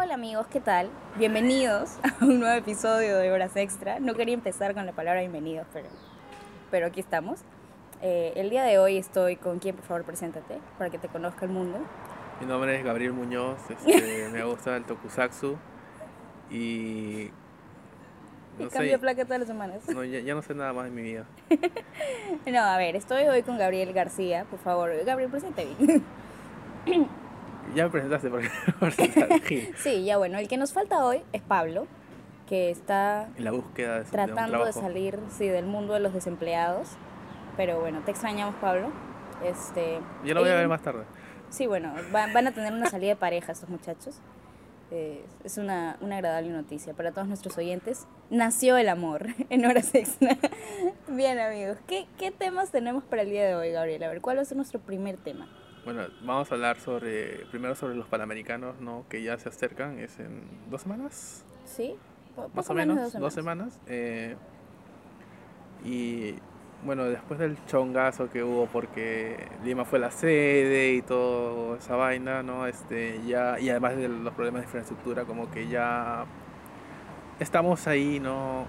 Hola amigos, ¿qué tal? Bienvenidos a un nuevo episodio de Horas Extra. No quería empezar con la palabra bienvenidos, pero, pero aquí estamos. Eh, el día de hoy estoy con quien, por favor, preséntate para que te conozca el mundo. Mi nombre es Gabriel Muñoz, este, me gusta el tokusatsu y... Y No cambio sé, placa todas las semanas. no, ya, ya no sé nada más de mi vida. No, a ver, estoy hoy con Gabriel García. Por favor, Gabriel, preséntate bien. Ya me presentaste porque. Sí, ya bueno, el que nos falta hoy es Pablo, que está En la búsqueda de, de tratando de trabajo. salir sí, del mundo de los desempleados. Pero bueno, te extrañamos, Pablo. Este, Yo lo voy a ver más tarde. Sí, bueno, va- van a tener una salida de pareja estos muchachos. Eh, es una, una agradable noticia para todos nuestros oyentes. Nació el amor en horas extra. Bien, amigos, ¿qué, ¿qué temas tenemos para el día de hoy, Gabriel? A ver, ¿cuál va a ser nuestro primer tema? Bueno, vamos a hablar sobre, primero sobre los panamericanos, ¿no? Que ya se acercan, es en dos semanas, ¿Sí? Más o menos, de dos semanas. eh, y bueno, después del chongazo que hubo porque Lima fue la sede y toda esa vaina, ¿no? Este, ya, y además de los problemas de infraestructura, como que ya estamos ahí, ¿no?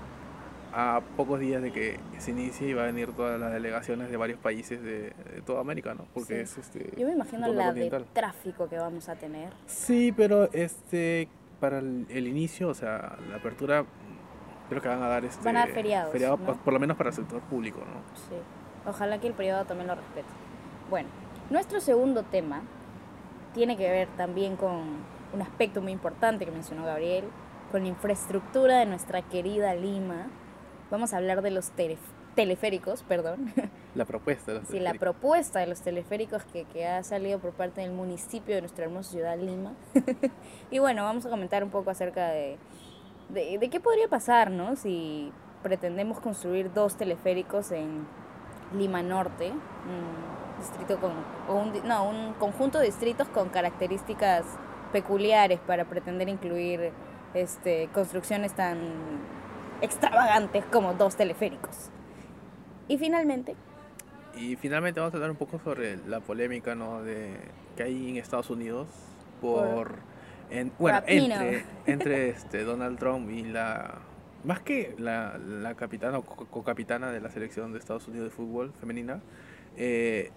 A pocos días de que se inicie y va a venir todas las delegaciones de varios países de, de toda América, ¿no? Porque Sí. es este. Yo me imagino la de tráfico que vamos a tener. Sí, pero este para el, el inicio, o sea, la apertura, creo que van a dar este Van a dar feriados, feriado, ¿no? por, por lo menos para el sector público, ¿no? Sí. Ojalá que el privado también lo respete. Bueno, nuestro segundo tema tiene que ver también con un aspecto muy importante que mencionó Gabriel, con la infraestructura de nuestra querida Lima. Vamos a hablar de los telef- teleféricos, perdón. La propuesta. de los Sí, la propuesta de los teleféricos que, que ha salido por parte del municipio de nuestra hermosa ciudad Lima. y bueno, vamos a comentar un poco acerca de, de, de qué podría pasar, ¿no? Si pretendemos construir dos teleféricos en Lima Norte, un distrito con, o un, no, un conjunto de distritos con características peculiares para pretender incluir este, construcciones tan extravagantes como dos teleféricos. Y finalmente, Y finalmente vamos a hablar un poco sobre la polémica, ¿no? De que hay en Estados Unidos por, en- bueno, Rapino. entre entre este Donald Trump y la más que la, la capitana o co- co-capitana de la selección de Estados Unidos de fútbol femenina, eh,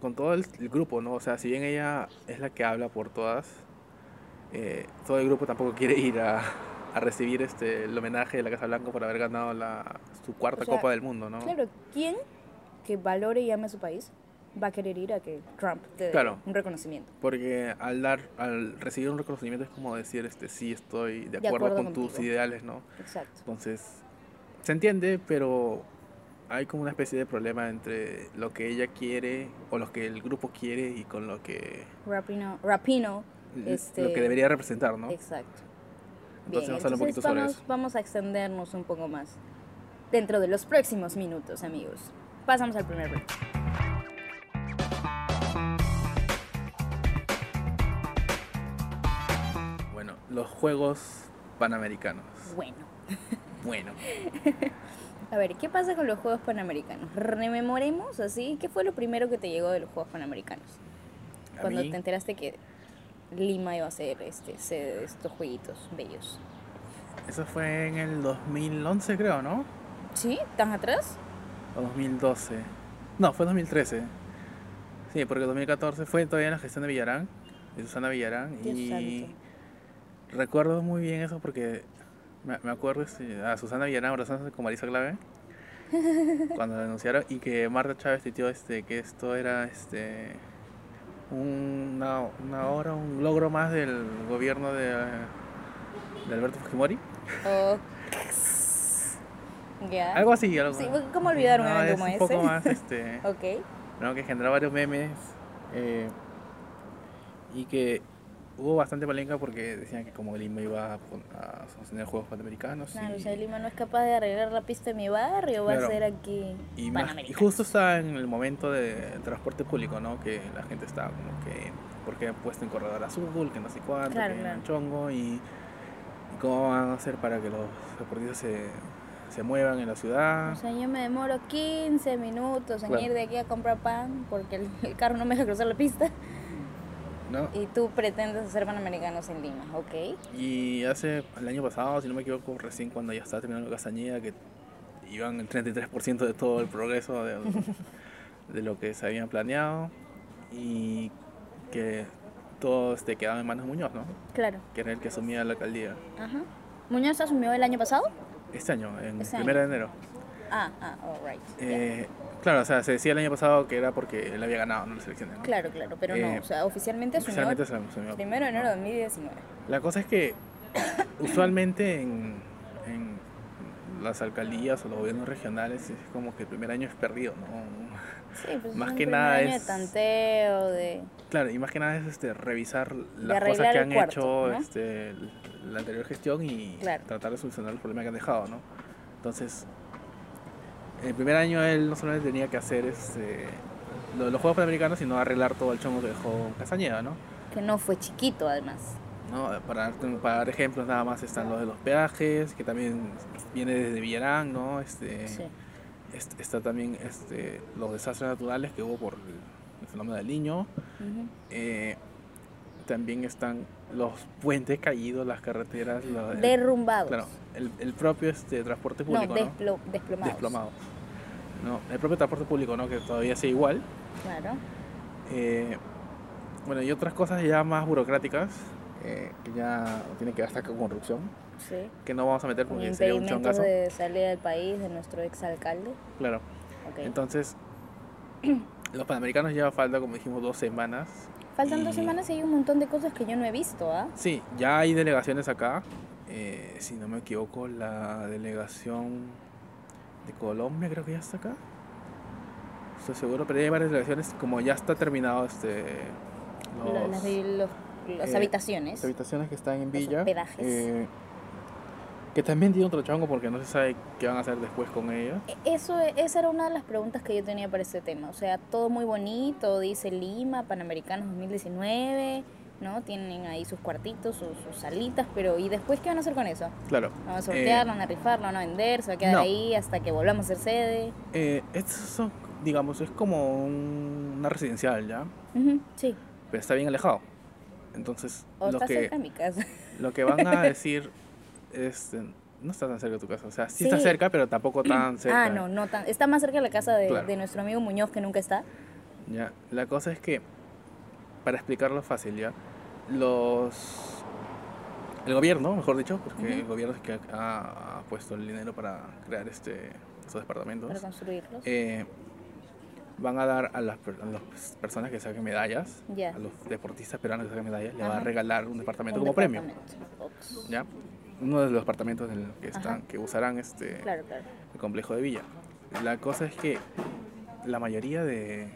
con todo el, el grupo, ¿no? O sea, si bien ella es la que habla por todas, eh, todo el grupo tampoco quiere ir a, a recibir este el homenaje de la Casa Blanca por haber ganado la, su cuarta O sea, Copa del Mundo, ¿no? Claro, ¿quién que valore y ame a su país va a querer ir a que Trump te dé Claro. un reconocimiento? Porque al dar, al recibir un reconocimiento es como decir, este, sí estoy de De acuerdo, acuerdo con tus contigo. ideales, ¿no? Exacto. Entonces, se entiende, pero hay como una especie de problema entre lo que ella quiere o lo que el grupo quiere y con lo que Rapino, Rapino Este- lo que debería representar, ¿no? exacto. Bien, vamos a hablar un entonces poquito sobre vamos, eso. vamos a extendernos un poco más dentro de los próximos minutos, amigos. Pasamos al primer bloque. Bueno, los Juegos Panamericanos. Bueno, Bueno, a ver, ¿qué pasa con los Juegos Panamericanos? Rememoremos así, ¿qué fue lo primero que te llegó de los Juegos Panamericanos? a Cuando mí, te enteraste que Lima iba a ser este, sede de estos jueguitos bellos. eso fue en el 2011 creo, ¿no? ¿Sí? ¿Tan atrás? O 2012. No, fue 2013. Sí, porque 2014 fue todavía en la gestión de Villarán, de Susana Villarán. Dios y santo. recuerdo muy bien eso porque me, me acuerdo este, a Susana Villarán abrazándose con Marisa Clave cuando la anunciaron y que Marta Chávez tuiteó este, que esto era este una, una hora, un logro más del gobierno de, de Alberto Fujimori. Oh, ya. Algo así, algo Sí, ¿cómo olvidar un No, evento es como un poco más este. Ok. ¿no? que generó varios memes eh, y que hubo bastante polémica porque decían que como Lima iba a, sostener Juegos Panamericanos Claro, y, o sea, Lima no es capaz de arreglar la pista de mi barrio, va a ser aquí y, más- y justo está en el momento de transporte público, ¿no? Que la gente está como que, porque han puesto en corredor azul, que no sé cuánto, Claro, que claro. en chongo y, y cómo van a hacer para que los deportistas se, se muevan en la ciudad. O sea, yo me demoro 15 minutos en ir de aquí a comprar pan porque el, el carro no me deja cruzar la pista. ¿No? Y tú pretendes hacer Panamericanos en Lima, ¿ok? Y hace el año pasado, si no me equivoco, recién cuando ya estaba terminando Castañeda, que iban el 33% de todo el progreso de, de lo que se habían planeado y que todo este quedaba en manos de Muñoz, ¿no? Claro. Que era el que asumía la alcaldía. Ajá. ¿Muñoz asumió el año pasado? Este año, en Este primero de año. enero. Ah, ah, all right. ya. Eh, claro, o sea, se decía el año pasado que era porque él había ganado ¿no? las elecciones, ¿no? Claro, claro, pero Eh, no, o sea, oficialmente asumió Oficialmente primero de enero de 2019. La cosa es que usualmente en, en las alcaldías o los gobiernos regionales es como que el primer año es perdido, ¿no? Sí, pues Más es un que nada año es- de tanteo, de... Claro, y más que nada es este, revisar las cosas que han cuarto, hecho ¿no? este, la anterior gestión y Claro. tratar de solucionar los problemas que han dejado, ¿no? Entonces, el primer año él no solamente tenía que hacer este, lo de los Juegos Panamericanos, sino arreglar todo el chongo que dejó Castañeda, ¿no? que no fue chiquito además. ¿no? Para, para dar ejemplos nada más están los de los peajes, que también viene desde Villarán, ¿no? Este, Sí. est- está también este, los desastres naturales que hubo por el, el fenómeno del niño. Ujú. Eh, también están los puentes caídos, las carreteras, lo- el, Derrumbados. claro, el, el propio este, transporte no, público, ¿no? desplo- desplomados. Desplomados. No, el propio transporte público, ¿no? Que todavía sigue igual. Claro. Eh, bueno, y otras cosas ya más burocráticas, eh, que ya tienen que ver hasta con corrupción, Sí. que no vamos a meter porque sería un chongazo. de salida del país de nuestro exalcalde. Claro. Ok. Entonces, los panamericanos ya falta, como dijimos, dos semanas. Faltan dos semanas y hay un montón de cosas que yo no he visto, ¿ah? Sí, ya hay delegaciones acá. Eh, si no me equivoco, la delegación de Colombia creo que ya está acá. Estoy seguro, pero ya hay varias delegaciones. Como ya está terminado este, Lo- los- las, de los- las eh, habitaciones. habitaciones que están en Villa. eh, que también tiene otro chongo porque no se sabe qué van a hacer después con ellos. E- Eso, esa era una de las preguntas que yo tenía para este tema. O sea, todo muy bonito, dice Lima, Panamericanos 2019, ¿no? Tienen ahí sus cuartitos, sus, sus salitas, pero ¿y después qué van a hacer con eso? Claro. ¿Lo van a sortear, eh, lo van a rifar, lo van a vender, se va a quedar no. ahí hasta que volvamos a ser sede? Eh, estos son, digamos, es como un- una residencial ya, Ujú, sí, pero está bien alejado. Entonces, o lo está que, cerca de mi casa. lo que van a decir es, eh, no está tan cerca de tu casa, o sea, sí, está Sí. cerca, pero tampoco tan cerca. Ah, no, no tan. Está más cerca de la casa de, Claro. de nuestro amigo Muñoz que nunca está. Ya, la cosa es que, para explicarlo fácil ya, los... El gobierno, mejor dicho, porque el gobierno es que ha, ha puesto el dinero para crear este, estos departamentos. Para construirlos. eh, van a dar a las, per- a las personas que saquen medallas, a los deportistas peruanos que saquen medallas, le va a regalar un departamento Un como premio, departamento. ¿ya? Uno de los departamentos en el que, Ajá. están, que usarán este, Claro, claro. el complejo de Villa. La cosa es que la mayoría de,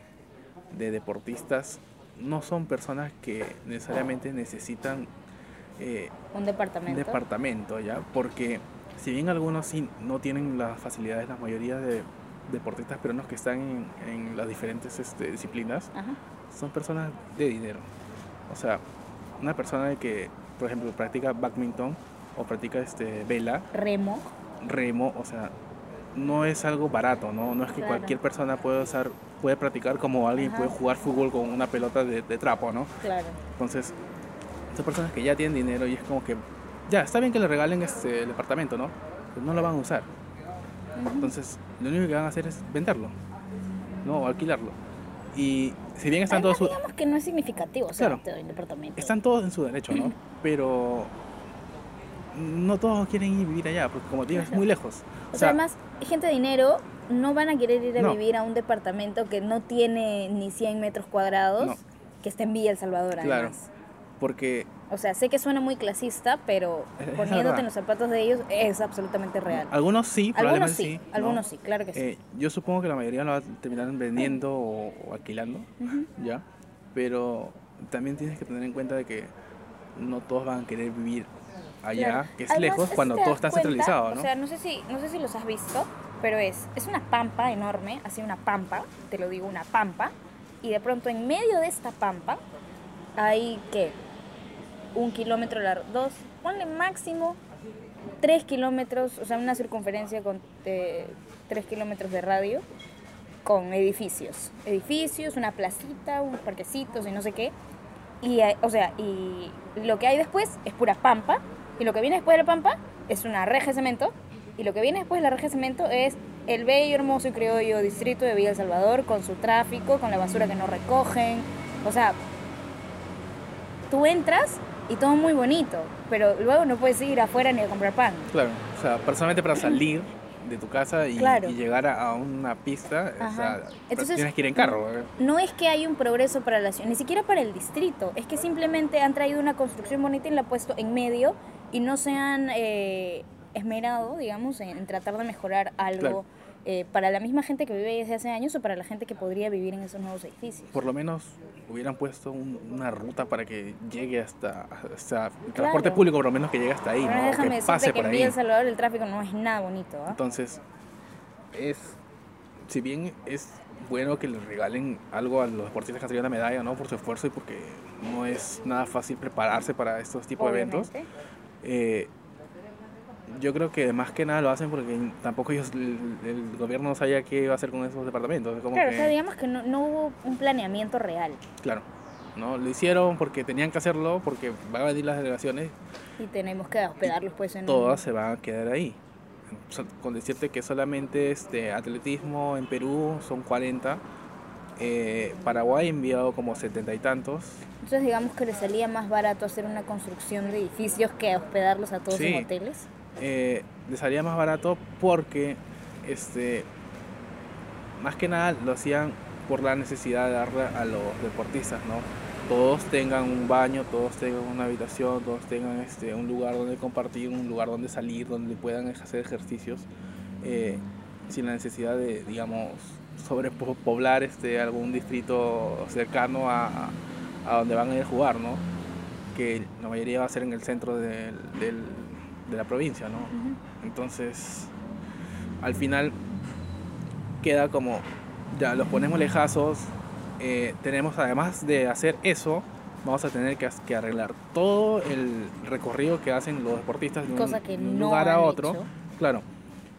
de deportistas no son personas que necesariamente necesitan eh, Un un departamento. departamento, ¿ya? Porque si bien algunos sí no tienen las facilidades, la mayoría de deportistas peruanos que están en, en las diferentes este, disciplinas Ajá. son personas de dinero. O sea, una persona que, por ejemplo, practica badminton o practica este, vela, Remo. remo, o sea, no es algo barato, ¿no? No es que Claro. cualquier persona puede usar, puede practicar como alguien Ajá. puede jugar fútbol con una pelota de, de trapo, ¿no? Claro. Entonces, son personas que ya tienen dinero y es como que, ya, está bien que le regalen este el departamento, ¿no? Pero no lo van a usar. Entonces, lo único que van a hacer es venderlo, ¿no? O alquilarlo. Y si bien están todos, Además, su- digamos que no es significativo, o sea, Claro. te doy un departamento. están todos en su derecho, ¿no? Pero no todos quieren ir vivir allá, porque como te digo, es muy lejos. O sea, además, gente de dinero no van a querer ir a No. vivir a un departamento que no tiene ni 100 metros cuadrados, No. que está en Villa El Salvador, Claro. además. porque O sea, sé que suena muy clasista, pero poniéndote en los zapatos de ellos es absolutamente real. algunos sí, Algunos sí, ¿no? algunos sí, claro que sí. Eh, yo supongo que la mayoría lo va a terminar vendiendo o, o alquilando. ¿ya? Pero también tienes que tener en cuenta de que no todos van a querer vivir allá, Claro. que es Además, lejos, cuando todo está centralizado, ¿no? O sea, no sé si, no sé si los has visto, pero es, es una pampa enorme, así una pampa, te lo digo, una pampa, y de pronto en medio de esta pampa hay, ¿qué? Un kilómetro largo, dos, ponle máximo tres kilómetros, o sea, una circunferencia con tres kilómetros de radio, con edificios. Edificios, una placita, unos parquecitos y no sé qué. Y, eh, o sea, y lo que hay después es pura pampa. Y lo que viene después de la pampa es una reja de cemento. Y lo que viene después de la reja de cemento es el bello, hermoso y criollo distrito de Villa El Salvador con su tráfico, con la basura que no recogen. O sea, tú entras y todo muy bonito, pero luego no puedes ir afuera ni a comprar pan. Claro, o sea, personalmente para salir de tu casa y, Claro. y llegar a, una pista, o Ajá. sea, Entonces, tienes que ir en carro. No es que hay un progreso para la ciudad, ni siquiera para el distrito, es que simplemente han traído una construcción bonita y la han puesto en medio y no se han eh, esmerado, digamos, en, en tratar de mejorar algo Claro. eh, para la misma gente que vive desde hace años o para la gente que podría vivir en esos nuevos edificios. Por lo menos hubieran puesto un- una ruta para que llegue hasta, hasta el transporte Claro. público, por lo menos que llegue hasta ahí, Ahora ¿no? déjame que decirte pase que por en ahí. El Salvador el tráfico no es nada bonito, ¿ah? Entonces, es. Si bien es bueno que le regalen algo a los deportistas que han salido una medalla, ¿no? Por su esfuerzo y porque no es nada fácil prepararse para estos tipos de eventos. Obviamente. eh, yo creo que más que nada lo hacen porque tampoco ellos, el, el gobierno no sabía qué iba a hacer con esos departamentos. Es como Claro, que, o sea, digamos que no, no hubo un planeamiento real claro, ¿no? Lo hicieron porque tenían que hacerlo, porque van a venir las delegaciones, y tenemos que hospedarlos pues en todas se van a quedar ahí. Con decirte que solamente este atletismo en Perú son 40, eh, Paraguay ha enviado como 70 y tantos. Entonces digamos que les salía más barato hacer una construcción de edificios que hospedarlos a todos Sí. en hoteles. Eh, salía más barato porque este más que nada lo hacían por la necesidad de darle a los deportistas no todos tengan un baño todos tengan una habitación todos tengan este un lugar donde compartir un lugar donde salir donde puedan hacer ejercicios eh, sin la necesidad de digamos sobrepoblar este algún distrito cercano a, a- donde van a ir a jugar no que la mayoría va a ser en el centro del- de la provincia, ¿no? Entonces, al final queda como, ya los ponemos lejazos, eh, tenemos además de hacer eso, vamos a tener que, arreglar todo el recorrido que hacen los deportistas de un, que no lugar a otro, hecho. claro,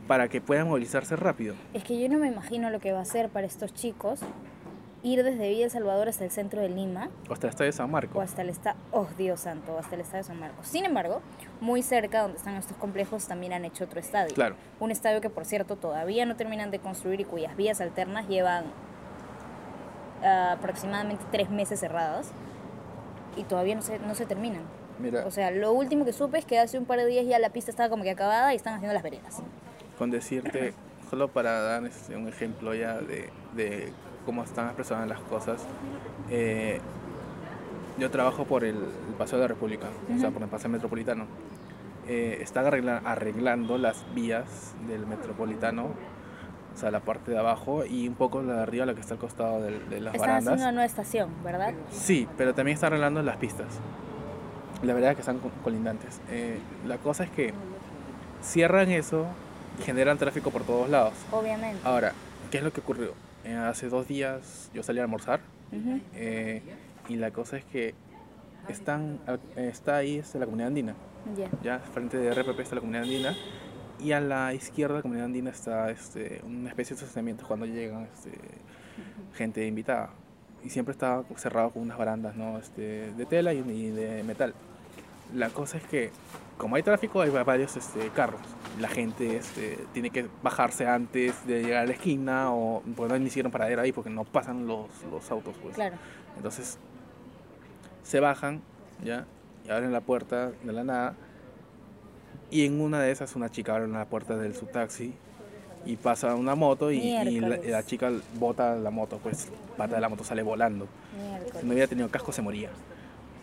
para que puedan movilizarse rápido. Es que yo no me imagino lo que va a ser para estos chicos ir desde Villa El Salvador hasta el centro de Lima Hasta el estadio de San o Marcos. hasta el estado, oh Dios santo, hasta el estadio de San Marcos. Sin embargo, muy cerca donde están estos complejos también han hecho otro estadio. Claro, Un estadio que por cierto todavía no terminan de construir y cuyas vías alternas llevan ah, aproximadamente tres meses cerradas y todavía no se, no se terminan. mira, O sea, lo último que supe es que hace un par de días ya la pista estaba como que acabada y están haciendo las veredas. con decirte, solo para dar este, un ejemplo ya de, de cómo están expresadas las cosas, eh, yo trabajo por el, Paseo de la República, o sea, por el Paseo Metropolitano. Eh, están arregla- arreglando las vías del Metropolitano, o sea, la parte de abajo y un poco la de arriba, la que está al costado del- de, las Están barandas. haciendo una nueva estación, ¿verdad? Sí, pero también está arreglando las pistas. La verdad es que están co- colindantes. Eh, la cosa es que cierran eso y generan tráfico por todos lados. Obviamente. Ahora, ¿qué es lo que ocurrió? Eh, hace dos días yo salí a almorzar Ujú. eh, y la cosa es que están, está ahí este, la comunidad andina. Ya. Ya frente de RPP está la comunidad andina y a la izquierda de la comunidad andina está este, una especie de estacionamiento cuando llegan este, gente invitada. Y siempre estaba cerrado con unas barandas ¿no? este, de tela y, y de metal. La cosa es que, como hay tráfico, hay va- varios este, carros. La gente este, tiene que bajarse antes de llegar a la esquina o pues, no un paradero ahí porque no pasan los, los autos. Pues. Claro. Entonces se bajan, ¿ya? Y abren la puerta de la nada. Y en una de esas una chica abre la puerta del su taxi y pasa una moto y, y la, Miércoles. y la chica bota la moto, pues pata de la moto sale volando. Si no hubiera tenido casco se moría.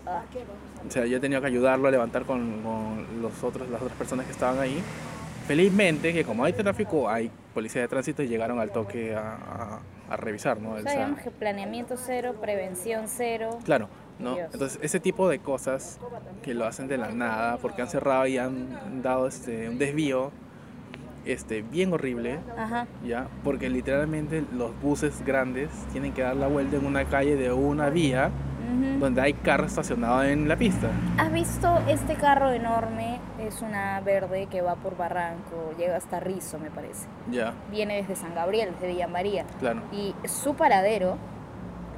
Ah, O sea, yo he tenido que ayudarlo a levantar con, con los otros, las otras personas que estaban ahí. Felizmente que como hay tráfico, hay policía de tránsito y llegaron al toque a, a- a revisar, ¿no? o El sea, sa- digamos que planeamiento cero, prevención cero. Claro, ¿no? Dios. Entonces, ese tipo de cosas que lo hacen de la nada, porque han cerrado y han dado este, un desvío este, bien horrible, Ajá. ¿ya? Porque literalmente los buses grandes tienen que dar la vuelta en una calle de una vía donde hay carro estacionado en la pista. ¿Has visto este carro enorme? Es una verde que va por Barranco, llega hasta Rizo, me parece. Ya, Viene desde San Gabriel, desde Villa María. claro. Y su paradero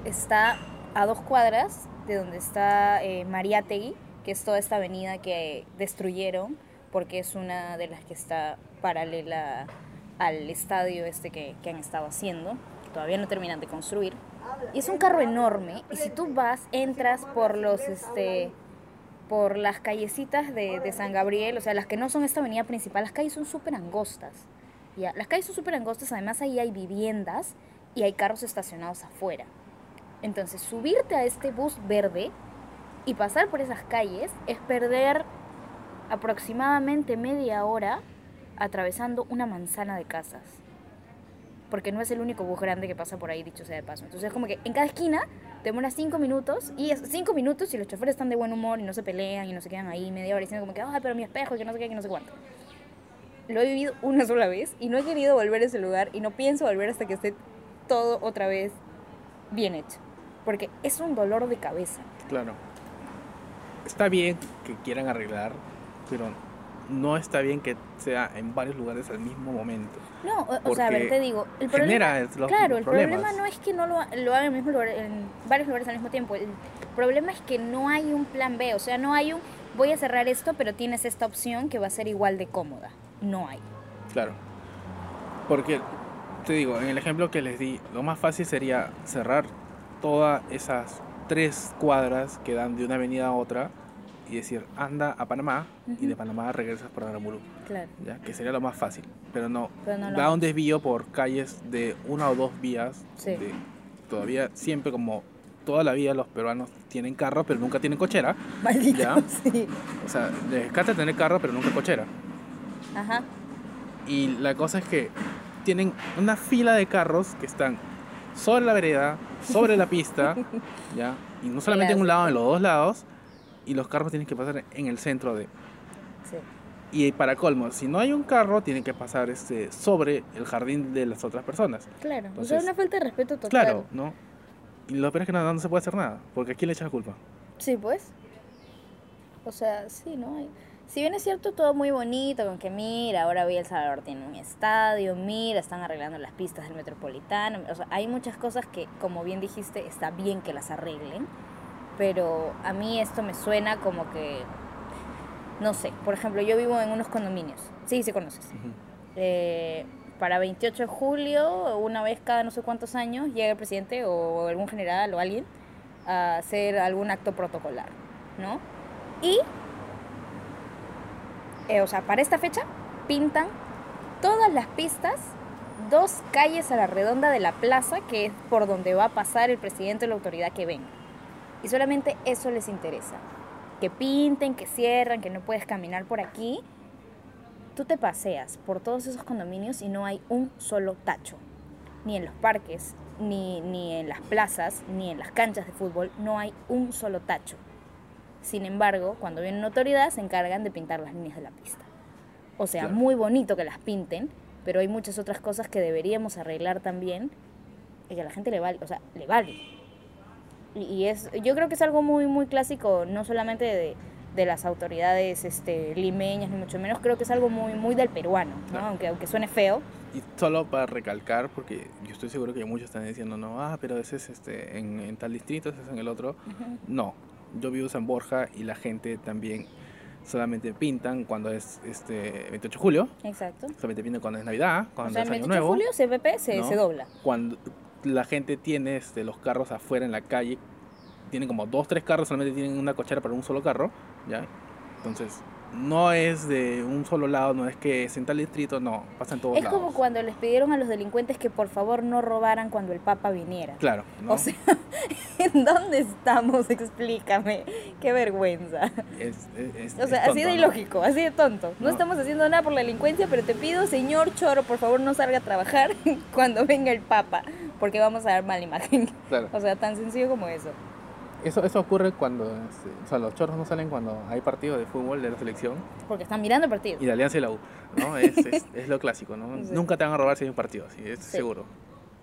está a dos cuadras de donde está eh, Mariátegui, que es toda esta avenida que destruyeron, porque es una de las que está paralela al estadio este que, que han estado haciendo, que todavía no terminan de construir. Y es un carro enorme, y si tú vas, entras por los, este, por las callecitas de, de San Gabriel, o sea, las que no son esta avenida principal, las calles son súper angostas. Ya, las calles son súper angostas, además ahí hay viviendas y hay carros estacionados afuera. Entonces, subirte a este bus verde y pasar por esas calles es perder aproximadamente media hora atravesando una manzana de casas. Porque no es el único bus grande que pasa por ahí, dicho sea de paso. Entonces, es como que en cada esquina te demora cinco minutos y es cinco minutos y los choferes están de buen humor y no se pelean y no se quedan ahí media hora diciendo como que, ay, pero mi espejo, que no sé qué, que no sé cuánto. Lo he vivido una sola vez y no he querido volver a ese lugar y no pienso volver hasta que esté todo otra vez bien hecho. Porque es un dolor de cabeza. Claro. Está bien que quieran arreglar, pero no está bien que sea en varios lugares al mismo momento. No, o, o sea, a ver, te digo, el problema, los claro, el problemas. problema no es que no lo, lo hagan en, el mismo lugar, en varios lugares al mismo tiempo. El problema es que no hay un plan B, o sea, no hay un voy a cerrar esto, pero tienes esta opción que va a ser igual de cómoda. No hay. Claro. Porque, te digo, en el ejemplo que les di, lo más fácil sería cerrar todas esas tres cuadras que dan de una avenida a otra y decir, anda a Panamá y de. Panamá regresas por Aramurú, Claro. ¿ya? Que sería lo más fácil. Pero no, Pero no da un desvío por calles de una o dos vías. Sí. de- todavía, siempre como toda la vida los peruanos tienen carro, pero nunca tienen cochera. Maldito. Ya. Sí. O sea, les encanta tener carro, pero nunca cochera. Ajá. Y la cosa es que tienen una fila de carros que están sobre la vereda, sobre la pista, ¿ya? Y no solamente en un lado, en los dos lados. Y los carros tienen que pasar en el centro de... Sí. Y para colmo, si no hay un carro, tienen que pasar este, sobre el jardín de las otras personas. Claro. o sea, Entonces, una falta de respeto total. Claro, ¿no? Y lo peor es que no, no se puede hacer nada, porque ¿a quién le echas la culpa? Sí, pues. O sea, sí, ¿no? Si bien es cierto, todo muy bonito, con que mira, ahora Villa El Salvador tiene un estadio, mira, están arreglando las pistas del metropolitano. O sea, hay muchas cosas que, como bien dijiste, está bien que las arreglen. Pero a mí esto me suena como que, no sé, por ejemplo, yo vivo en unos condominios. Sí, sí conoces. Eh, para 28 de julio, una vez cada no sé cuántos años, llega el presidente o algún general o alguien a hacer algún acto protocolar, ¿no? Y, eh, o sea, para esta fecha pintan todas las pistas, dos calles a la redonda de la plaza, que es por donde va a pasar el presidente o la autoridad que venga. Y solamente eso les interesa. Que pinten, que cierran, que no puedes caminar por aquí. Tú te paseas por todos esos condominios y no hay un solo tacho. Ni en los parques, ni, ni en las plazas, ni en las canchas de fútbol, no hay un solo tacho. Sin embargo, cuando viene una autoridad se encargan de pintar las líneas de la pista. O sea, Claro. muy bonito que las pinten, pero hay muchas otras cosas que deberíamos arreglar también y que a la gente le vale, o sea, le vale. Y, es, yo creo que es algo muy, muy clásico, no solamente de, de las autoridades este, limeñas, ni mucho menos, creo que es algo muy, muy del peruano, ¿no? Claro. aunque, aunque suene feo. Y solo para recalcar, porque yo estoy seguro que muchos están diciendo, no, ah, pero ese es este, en, en tal distrito, ese es en el otro. No, yo vivo en San Borja y la gente también solamente pintan cuando es este 28 de julio, Exacto. solamente pintan cuando es Navidad, O cuando sea, es el Año 28 de Nuevo, julio CPP se, ¿no? se dobla. cuando la gente tiene este, los carros afuera en la calle, tienen como dos, tres carros, solamente tienen una cochera para un solo carro, ¿ya? Entonces, no es de un solo lado, no es que es en tal distrito, no, pasa en todos Es lados. como cuando les pidieron a los delincuentes que por favor no robaran cuando el Papa viniera. Claro, ¿no? O sea, ¿en dónde estamos? Explícame. Qué vergüenza. es, es- es- O sea, es así de tonto, ¿no? ilógico, así de tonto. No, No. estamos haciendo nada por la delincuencia, pero te pido, señor Choro, por favor no salga a trabajar cuando venga el Papa, porque vamos a dar mala imagen. Claro. O sea, tan sencillo como eso. Eso, eso ocurre cuando, este, o sea, los chorros no salen cuando hay partido de fútbol de la selección Porque están mirando el partido. y de Alianza y la U, ¿no? Es, es, es lo clásico, ¿no? Sí. Nunca te van a robar si hay un partido, sí, es Sí. seguro.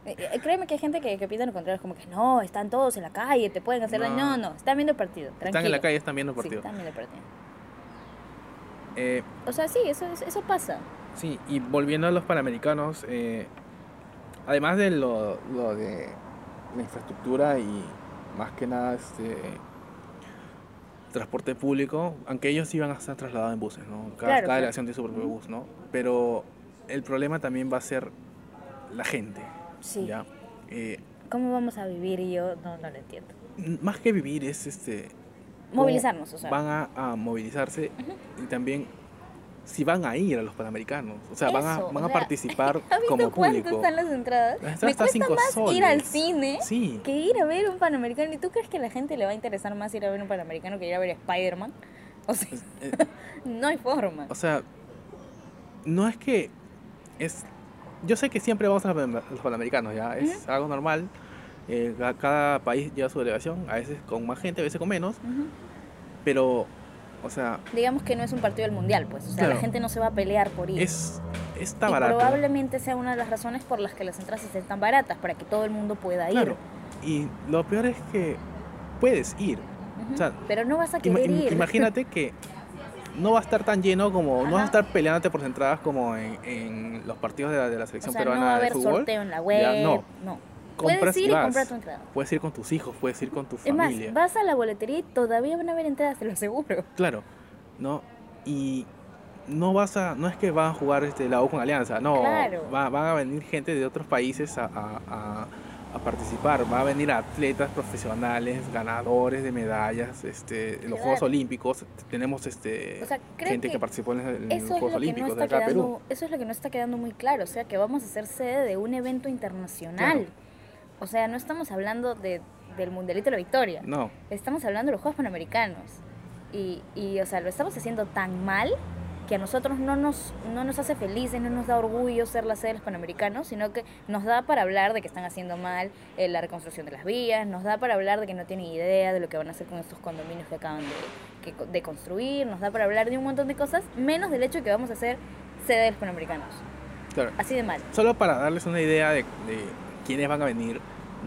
Eh, eh, créeme que hay gente que, que piensa lo contrario, es como que no, están todos en la calle, te pueden hacer No. daño. No, no, están viendo el partido. Están en la calle, están viendo el Sí, partido. están viendo el partido. Eh, O sea, sí, eso, es- eso pasa. sí, y volviendo a los panamericanos, además de lo, lo de la infraestructura y más que nada este, transporte público, aunque ellos iban a estar trasladados en buses, ¿no? Cada, Claro, cada delegación tiene su propio bus, ¿no? Pero el problema también va a ser la gente, Sí. ¿ya? Eh, ¿Cómo vamos a vivir? Yo no, no lo entiendo. más que vivir es este... Movilizarnos, o sea. Van a, a movilizarse y también si van a ir a los Panamericanos, o sea, van a, Eso, van o a sea, participar ¿Has visto como cuánto público. están las entradas? Las entradas Me cuesta cinco más ir al soles. cine Sí. que ir a ver un Panamericano. ¿Y tú crees que a la gente le va a interesar más ir a ver un Panamericano que ir a ver Spider-Man? O sea, Eh, no hay forma. O sea, no es que es. Yo sé que siempre vamos a los panamericanos, ya es algo normal. eh, ca- cada país lleva su delegación, a veces con más gente, a veces con menos, Ujú. pero, o sea, Digamos que no es un partido del mundial, pues. O sea, Claro. la gente no se va a pelear por ir. es está y barato. probablemente sea una de las razones por las que las entradas estén tan baratas, para que todo el mundo pueda ir. Claro. Y lo peor es que puedes ir. Ujú. O sea, Pero no vas a querer im- ir. imagínate que no va a estar tan lleno como, no vas a Ajá. estar peleándote por entradas como en, en los partidos de la, de la O selección sea, no peruana va a de haber fútbol. sorteo en la web. Ya, no. no. Compras Puedes ir y comprar tu entrada. Puedes ir con tus hijos, puedes ir con tu Es más, familia. vas a la boletería y todavía van a haber entradas, te lo aseguro. Claro, ¿no? Y no vas a, no es que van a jugar este, la U con Alianza, no. Claro. Va- van a venir gente de otros países a, a- a- a participar. Va a venir atletas profesionales, ganadores de medallas, este, en los Claro. Juegos Olímpicos. Tenemos este O sea, creo gente que, que participó en, los Juegos Olímpicos no de acá Perú. eso es lo que no está quedando muy claro. O sea, que vamos a ser sede de un evento internacional. Claro. O sea, no estamos hablando de, del Mundialito de la Victoria. No, Estamos hablando de los Juegos Panamericanos. Y, y, o sea, lo estamos haciendo tan mal que a nosotros no nos, no nos hace felices, no nos da orgullo ser la sede de los Panamericanos, sino que nos da para hablar de que están haciendo mal eh, la reconstrucción de las vías, nos da para hablar de que no tienen idea de lo que van a hacer con estos condominios que acaban de, que- de construir, nos da para hablar de un montón de cosas, menos del hecho de que vamos a ser sede de los Panamericanos. claro. Así de mal. Solo para darles una idea de, de quiénes van a venir,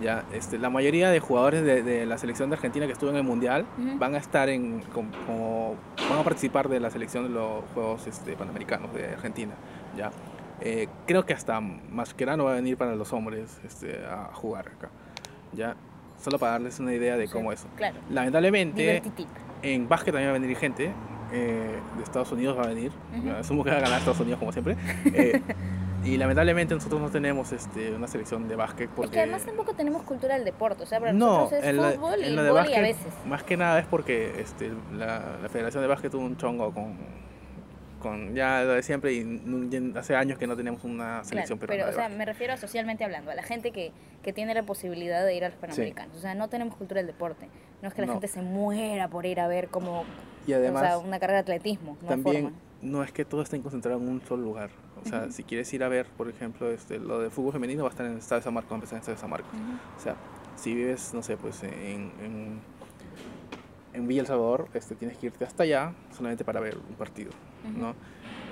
ya, este, la mayoría de jugadores de, de la selección de Argentina que estuvo en el Mundial Ujú. van a estar en, com- como, van a participar de la selección de los Juegos este, Panamericanos de Argentina, ya. Eh, creo que hasta Mascherano va a venir para los hombres este, a jugar acá, ya. Solo para darles una idea de cómo es. Claro. Lamentablemente, en básquet también va a venir gente. eh, de Estados Unidos va a venir. Ujú. Asumo que va a ganar Estados Unidos como siempre. Eh, y lamentablemente nosotros no tenemos este, una selección de básquet porque... Es que además tampoco tenemos cultura del deporte, o sea, para no, nosotros es en la, fútbol y en la de básquet, a veces. más que nada es porque este, la, la Federación de Básquet tuvo un chongo con, con ya lo de siempre y hace años que no tenemos una selección Claro, peruana pero, o sea, básquet. me refiero a socialmente hablando, a la gente que, que tiene la posibilidad de ir a los Panamericanos. O sea, no tenemos cultura del deporte. No es que la No. gente se muera por ir a ver como, Y además o sea, una carrera de atletismo. No también forma. No es que todo esté concentrado en un solo lugar. O sea, si quieres ir a ver, por ejemplo, este, lo de fútbol femenino va a estar en el Estado de San Marcos, va a empezar en el Estado de San Marcos. Ujú. O sea, si vives, no sé, pues en, en, en Villa El Salvador, este, tienes que irte hasta allá solamente para ver un partido, ¿no?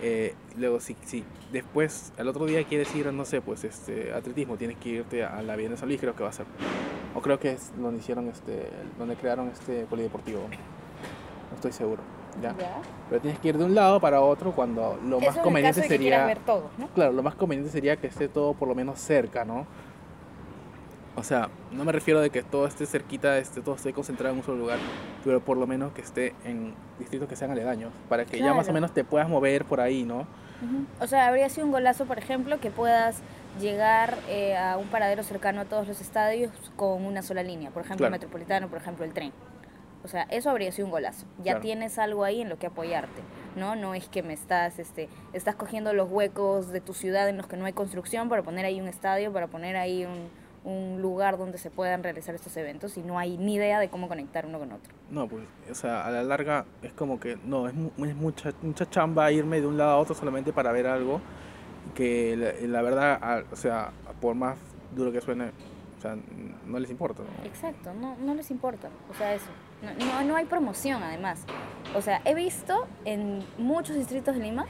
Eh, luego, si, si después, al otro día quieres ir, no sé, pues este, atletismo, tienes que irte a la Avenida San Luis, creo que va a ser. O creo que es donde hicieron, este, donde crearon este polideportivo. No estoy seguro, ¿ya? Ya. Pero tienes que ir de un lado para otro cuando lo Eso más el conveniente caso de que sería... ver todo, ¿no? Claro, lo más conveniente sería que esté todo por lo menos cerca, ¿no? O sea, no me refiero de que todo esté cerquita, esté, todo esté concentrado en un solo lugar, pero por lo menos que esté en distritos que sean aledaños, para que ya más o menos te puedas mover por ahí, ¿no? O sea, habría sido un golazo, por ejemplo, que puedas llegar eh, a un paradero cercano a todos los estadios con una sola línea. Por ejemplo, Claro. el metropolitano, por ejemplo, el tren. O sea, eso habría sido un golazo. Ya Claro. tienes algo ahí en lo que apoyarte, ¿no? No es que me estás, este, estás cogiendo los huecos de tu ciudad en los que no hay construcción para poner ahí un estadio, para poner ahí un, un lugar donde se puedan realizar estos eventos y no hay ni idea de cómo conectar uno con otro. No, pues, o sea, a la larga es como que, no, es, mu- es mucha, mucha chamba irme de un lado a otro solamente para ver algo que la, la verdad, a- o sea, por más duro que suene, o sea, no les importa, ¿no? Exacto, no, no les importa, o sea, eso. No, no, no hay promoción, además. O sea, he visto en muchos distritos de Lima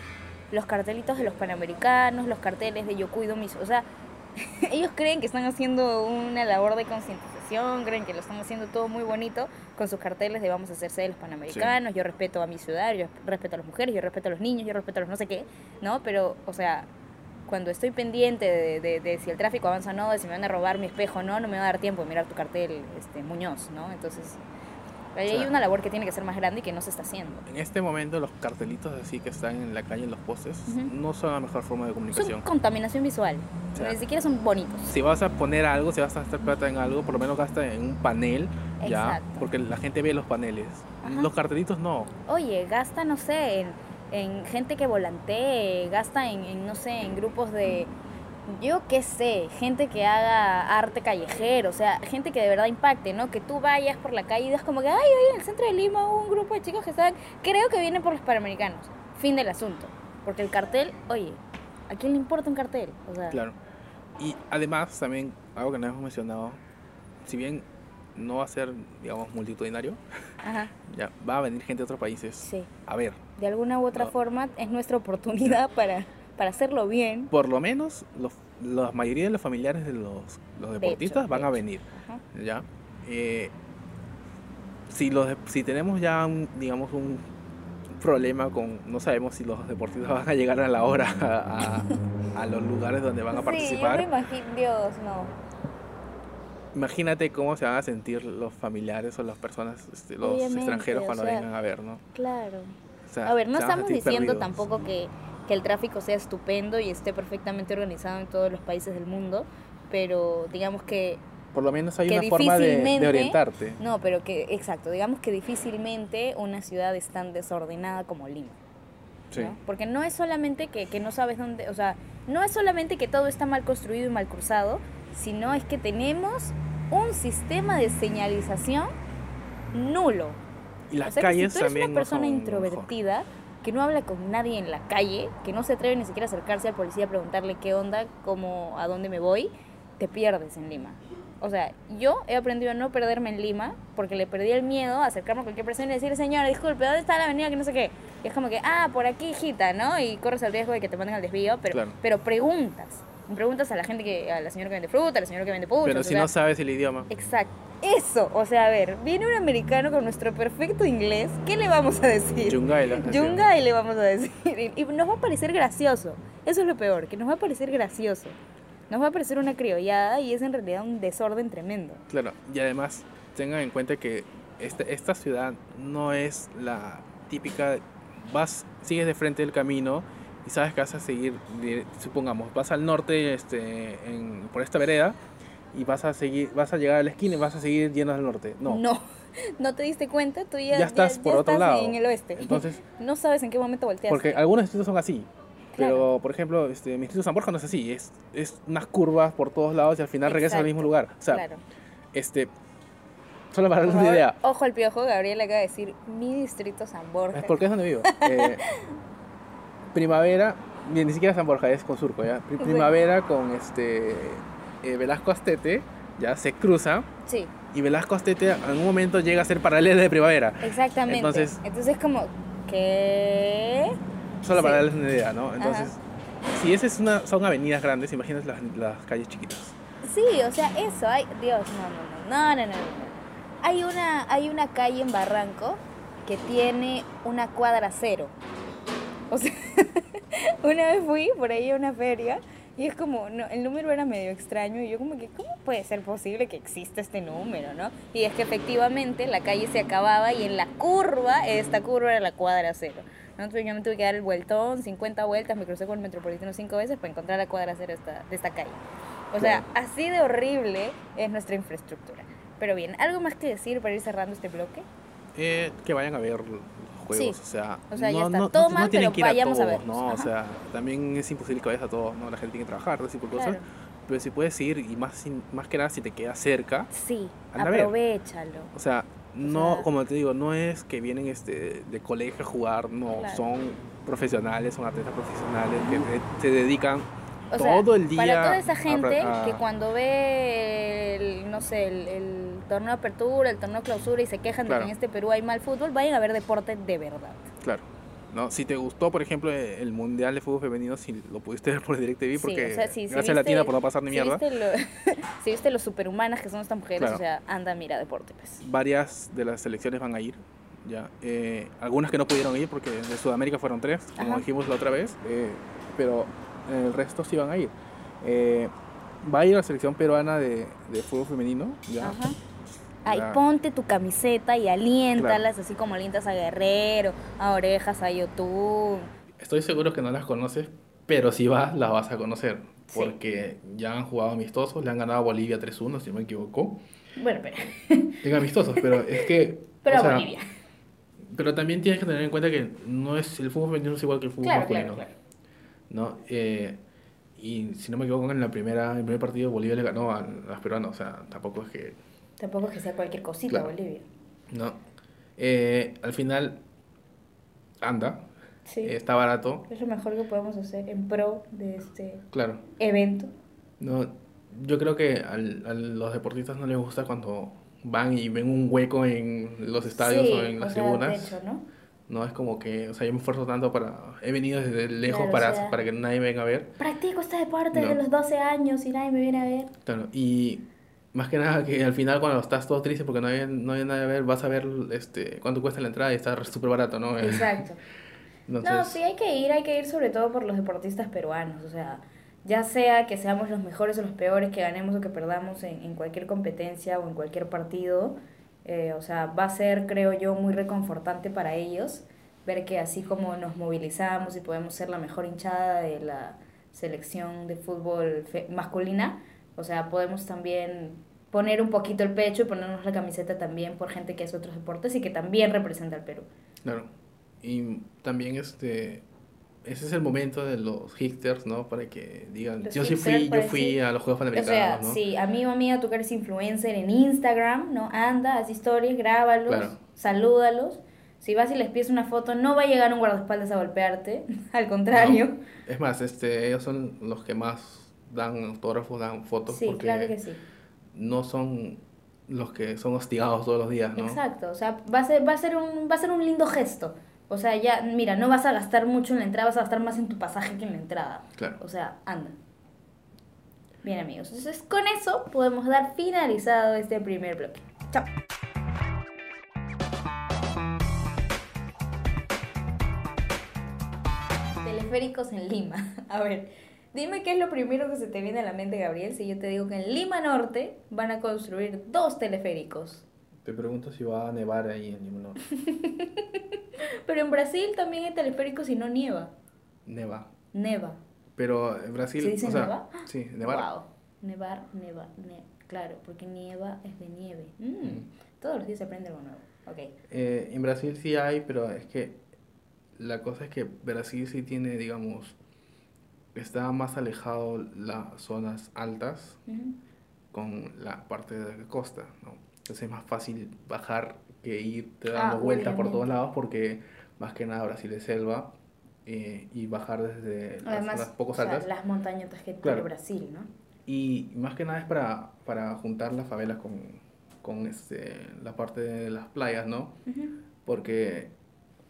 los cartelitos de los panamericanos, los carteles de Yo Cuido Mis... O sea, ellos creen que están haciendo una labor de concientización, creen que lo están haciendo todo muy bonito con sus carteles de vamos a hacerse de los panamericanos, yo respeto a mi ciudad, yo respeto a las mujeres, yo respeto a los niños, yo respeto a los no sé qué, ¿no? Pero, o sea, cuando estoy pendiente de, de- de si el tráfico avanza o no, de si me van a robar mi espejo o no, no me va a dar tiempo de mirar tu cartel, este, Muñoz, ¿no? Entonces, Ahí O sea- hay una labor que tiene que ser más grande y que no se está haciendo. En este momento los cartelitos así que están en la calle, en los postes, no son la mejor forma de Son comunicación. contaminación visual. O sea, Ni siquiera son bonitos. Si vas a poner algo, si vas a gastar plata en algo, por lo menos gasta en un panel, ya, Exacto. porque la gente ve los paneles. Ajá. Los cartelitos no. Oye, gasta, no sé, en, en gente que volantee, gasta en, en, no sé, en grupos de, yo qué sé, gente que haga arte callejero, o sea, gente que de verdad impacte, ¿no? Que tú vayas por la calle y digas como que, ay, hoy en el centro de Lima hubo un grupo de chicos que estaban, creo que vienen por los Panamericanos. Fin del asunto. Porque el cartel, oye, ¿a quién le importa un cartel? O sea, Claro. Y además, también, algo que no hemos mencionado, si bien no va a ser, digamos, multitudinario, ajá, ya va a venir gente de otros países sí. a ver. De alguna u otra No. forma es nuestra oportunidad para, para hacerlo bien. Por lo menos, los, la mayoría de los familiares de los, los deportistas hecho, van de a venir. Ajá. ¿ya? Eh, si, los, de- si tenemos ya, un, digamos, un problema con, no sabemos si los deportistas van a llegar a la hora a, a- a los lugares donde van a participar, Sí, yo me imagino, Dios, no. imagínate cómo se van a sentir los familiares o las personas, este, los Obviamente, extranjeros o cuando sea, vengan a ver, ¿no? Claro. O sea, A ver, no estamos diciendo perdidos. tampoco que, que el tráfico sea estupendo y esté perfectamente organizado en todos los países del mundo, pero digamos que, Por lo menos hay una forma de, orientarte. no, pero que, exacto, digamos que difícilmente una ciudad es tan desordenada como Lima. Sí. ¿no? Porque no es solamente que, que no sabes dónde, o sea, no es solamente que todo está mal construido y mal cruzado, sino es que tenemos un sistema de señalización nulo. Y las o sea, calles que si tú eres también una persona son introvertida que no habla con nadie en la calle, que no se atreve ni siquiera a acercarse al policía a preguntarle qué onda, cómo, a dónde me voy, te pierdes en Lima. O sea, yo he aprendido a no perderme en Lima porque le perdí el miedo a acercarme a cualquier persona y decirle, señora, disculpe, ¿dónde está la avenida? Que no sé qué. Y es como que, ah, por aquí, hijita, ¿no? Y corres el riesgo de que te manden al desvío, pero, Claro. pero preguntas. Preguntas a la gente que, a la señora que vende fruta, a la señora que vende puchos. Pero si sea, no sabes el idioma, Exacto. Eso, o sea, a ver, viene un americano con nuestro perfecto inglés, ¿qué le vamos a decir? Yungay, la. Yungay le vamos a decir. Y, nos va a parecer gracioso. Eso es lo peor, que nos va a parecer gracioso. Nos va a parecer una criollada y es en realidad un desorden tremendo. Claro, y además tengan en cuenta que esta, esta ciudad no es la típica, vas, sigues de frente del camino y sabes que vas a seguir, supongamos, vas al norte este, en- por esta vereda y vas a seguir, vas a llegar a la esquina y vas a seguir yendo al norte. No, No, no te diste cuenta, tú ya, Ya estás por otro estás lado. en el oeste. Entonces- no sabes en qué momento volteas. porque algunos distritos son así. Pero, Claro. por ejemplo, este, mi distrito San Borja no es así, es, es unas curvas por todos lados y al final regresas al mismo lugar. O sea, claro. este, solo para darles una idea, Ojo al piojo, Gabriel acaba de decir mi distrito San Borja. Es porque es donde vivo. Eh, primavera, ni, ni siquiera San Borja, es con Surco, ¿ya? Primavera con este eh, Velasco Astete, ya se cruza Sí, y Velasco Astete en un momento llega a ser paralela de primavera. exactamente. Entonces- Entonces, como, ¿qué? Solo Sí. para darles una idea, ¿no? Entonces, si esas es una, son avenidas grandes, imagínate las, las calles chiquitas. Sí, o sea, eso, hay, Dios, no, no, no, no, no, no, no. Hay una, hay una calle en Barranco que tiene una cuadra cero. O sea, una vez fui por ahí a una feria y es como, no, el número era medio extraño y yo como que, ¿cómo puede ser posible que exista este número, no? Y es que efectivamente la calle se acababa y en la curva, esta curva era la cuadra cero. ¿no? Entonces yo me tuve que dar el vueltón, 50 vueltas, me crucé con el metropolitano cinco veces para encontrar la cuadra cero esta, de esta calle. O sea, así de horrible es nuestra infraestructura. Pero bien, ¿algo más que decir para ir cerrando este bloque? Eh, que vayan a ver juegos, Sí. o sea, O sea, ya no, está no- todo no mal, tienen pero que ir a vayamos a todos, verlos. ¿no? O Ajá. sea, también es imposible que vayas a todos, ¿no? La gente tiene que trabajar, todo ese tipo de cosas. Claro. Pero si puedes ir, y más, sin- más que nada si te quedas cerca, Sí, a ver. aprovechalo. O sea, no, sea- como te digo, no es que vienen este, de colegio a jugar, no, Claro. son profesionales, son atletas profesionales que se dedican O sea, todo el día. Para toda esa a gente pra- a- que cuando ve, el, no sé, el, el torneo de apertura, el torneo de clausura y se quejan de que en este Perú hay mal fútbol, vayan a ver deporte de verdad. Claro. ¿no? Si te gustó, por ejemplo, el Mundial de Fútbol Femenino, si lo pudiste ver por DirecTV, Sí, porque o sea, sí, sí gracias a viste- Latina por no pasar ni si mierda, Viste lo, si viste lo superhumanas que son estas mujeres, Claro. o sea, anda, mira deporte, pues. varias de las selecciones van a ir. Ya. Eh, algunas que no pudieron ir porque de Sudamérica fueron tres, como Ajá. dijimos la otra vez, eh, pero el resto sí van a ir. Eh, va a ir la selección peruana de, de fútbol femenino, ya. Ajá. Ay, Ya. ponte tu camiseta y aliéntalas, así como alientas a Guerrero, a Orejas, a YouTube. Estoy seguro que no las conoces, pero si vas, las vas a conocer. Sí. Porque ya han jugado amistosos, le han ganado a Bolivia 3-1, si no me equivoco. Bueno, pero, Digo amistosos, pero es que... pero o a sea, Bolivia. Pero también tienes que tener en cuenta que no es el fútbol femenino es igual que el fútbol Claro, masculino. claro, claro. ¿no? Eh, y si no me equivoco, en la primera, el primer partido Bolivia le ganó a, a las peruanas, o sea, tampoco es que... Tampoco es que sea cualquier cosita Claro. Bolivia. ¿no? Eh, al final anda, Sí. eh, está barato, Es lo mejor que podemos hacer en pro de este claro. evento. No, yo creo que al- a los deportistas no les gusta cuando van y ven un hueco en los estadios Sí, o en las sea, tribunas. de hecho, ¿no? No es como que, o sea, yo me esfuerzo tanto para... He venido desde lejos Claro, o para, sea- para que nadie me venga a ver. Practico este deporte No. desde los 12 años y nadie me viene a ver. Claro, y más que nada que al final cuando estás todo triste porque no hay, no hay nada a ver, vas a ver este cuánto cuesta la entrada y está súper barato, ¿no? Exacto. Entonces, No, sí hay que ir, hay que ir sobre todo por los deportistas peruanos, o sea, ya sea que seamos los mejores o los peores, que ganemos o que perdamos en, en cualquier competencia o en cualquier partido, eh, o sea, va a ser, creo yo, muy reconfortante para ellos ver que así como nos movilizamos y podemos ser la mejor hinchada de la selección de fútbol masculina, o sea, podemos también poner un poquito el pecho y ponernos la camiseta también por gente que hace otros deportes y que también representa al Perú. claro. Y también este ese es el momento de los hipsters, ¿no? Para que digan, Los yo sí fui, yo para fui decir- a los Juegos O sea, Panamericanos, ¿no? sí, amigo, amiga, tú que eres influencer en Instagram, ¿no? Anda, haz historias, grábalos, Claro. salúdalos. Si vas y les pides una foto, no va a llegar un guardaespaldas a golpearte, al contrario. Es más, este ellos son los que más dan autógrafos, dan fotos Sí, porque claro que sí. no son los que son hostigados todos los días, ¿no? Exacto, o sea, va a ser, va a ser un, va a ser un lindo gesto. O sea, ya, mira, no vas a gastar mucho en la entrada, vas a gastar más en tu pasaje que en la entrada. Claro. O sea, anda. Bien, amigos. Entonces, con eso podemos dar finalizado este primer bloque. Chao. Teleféricos en Lima. A ver, dime qué es lo primero que se te viene a la mente, Gabriel, si yo te digo que en Lima Norte van a construir dos teleféricos. Te pregunto si va a nevar ahí en Lima Norte. Pero en Brasil también hay teleféricos y no nieva. Neva. Neva. Pero en Brasil, ¿Se dice o sea, neva? sí, nevar. Wow. Nevar, neva, ne- claro, porque nieva es de nieve. Mm, Mm. Todos los días se aprende algo nuevo. Ok. Eh, en Brasil sí hay, pero es que la cosa es que Brasil sí tiene, digamos, está más alejado las zonas altas Ujú. con la parte de la costa, ¿no? Entonces es más fácil bajar que irte Ah, dando vueltas por todos lados porque más que nada Brasil es selva eh, y bajar desde las Además, zonas poco o sea, altas. las montañotas que tiene Claro. Brasil, ¿no? Y más que nada es para, para juntar las favelas con, con este, la parte de las playas, ¿no? Ujú. Porque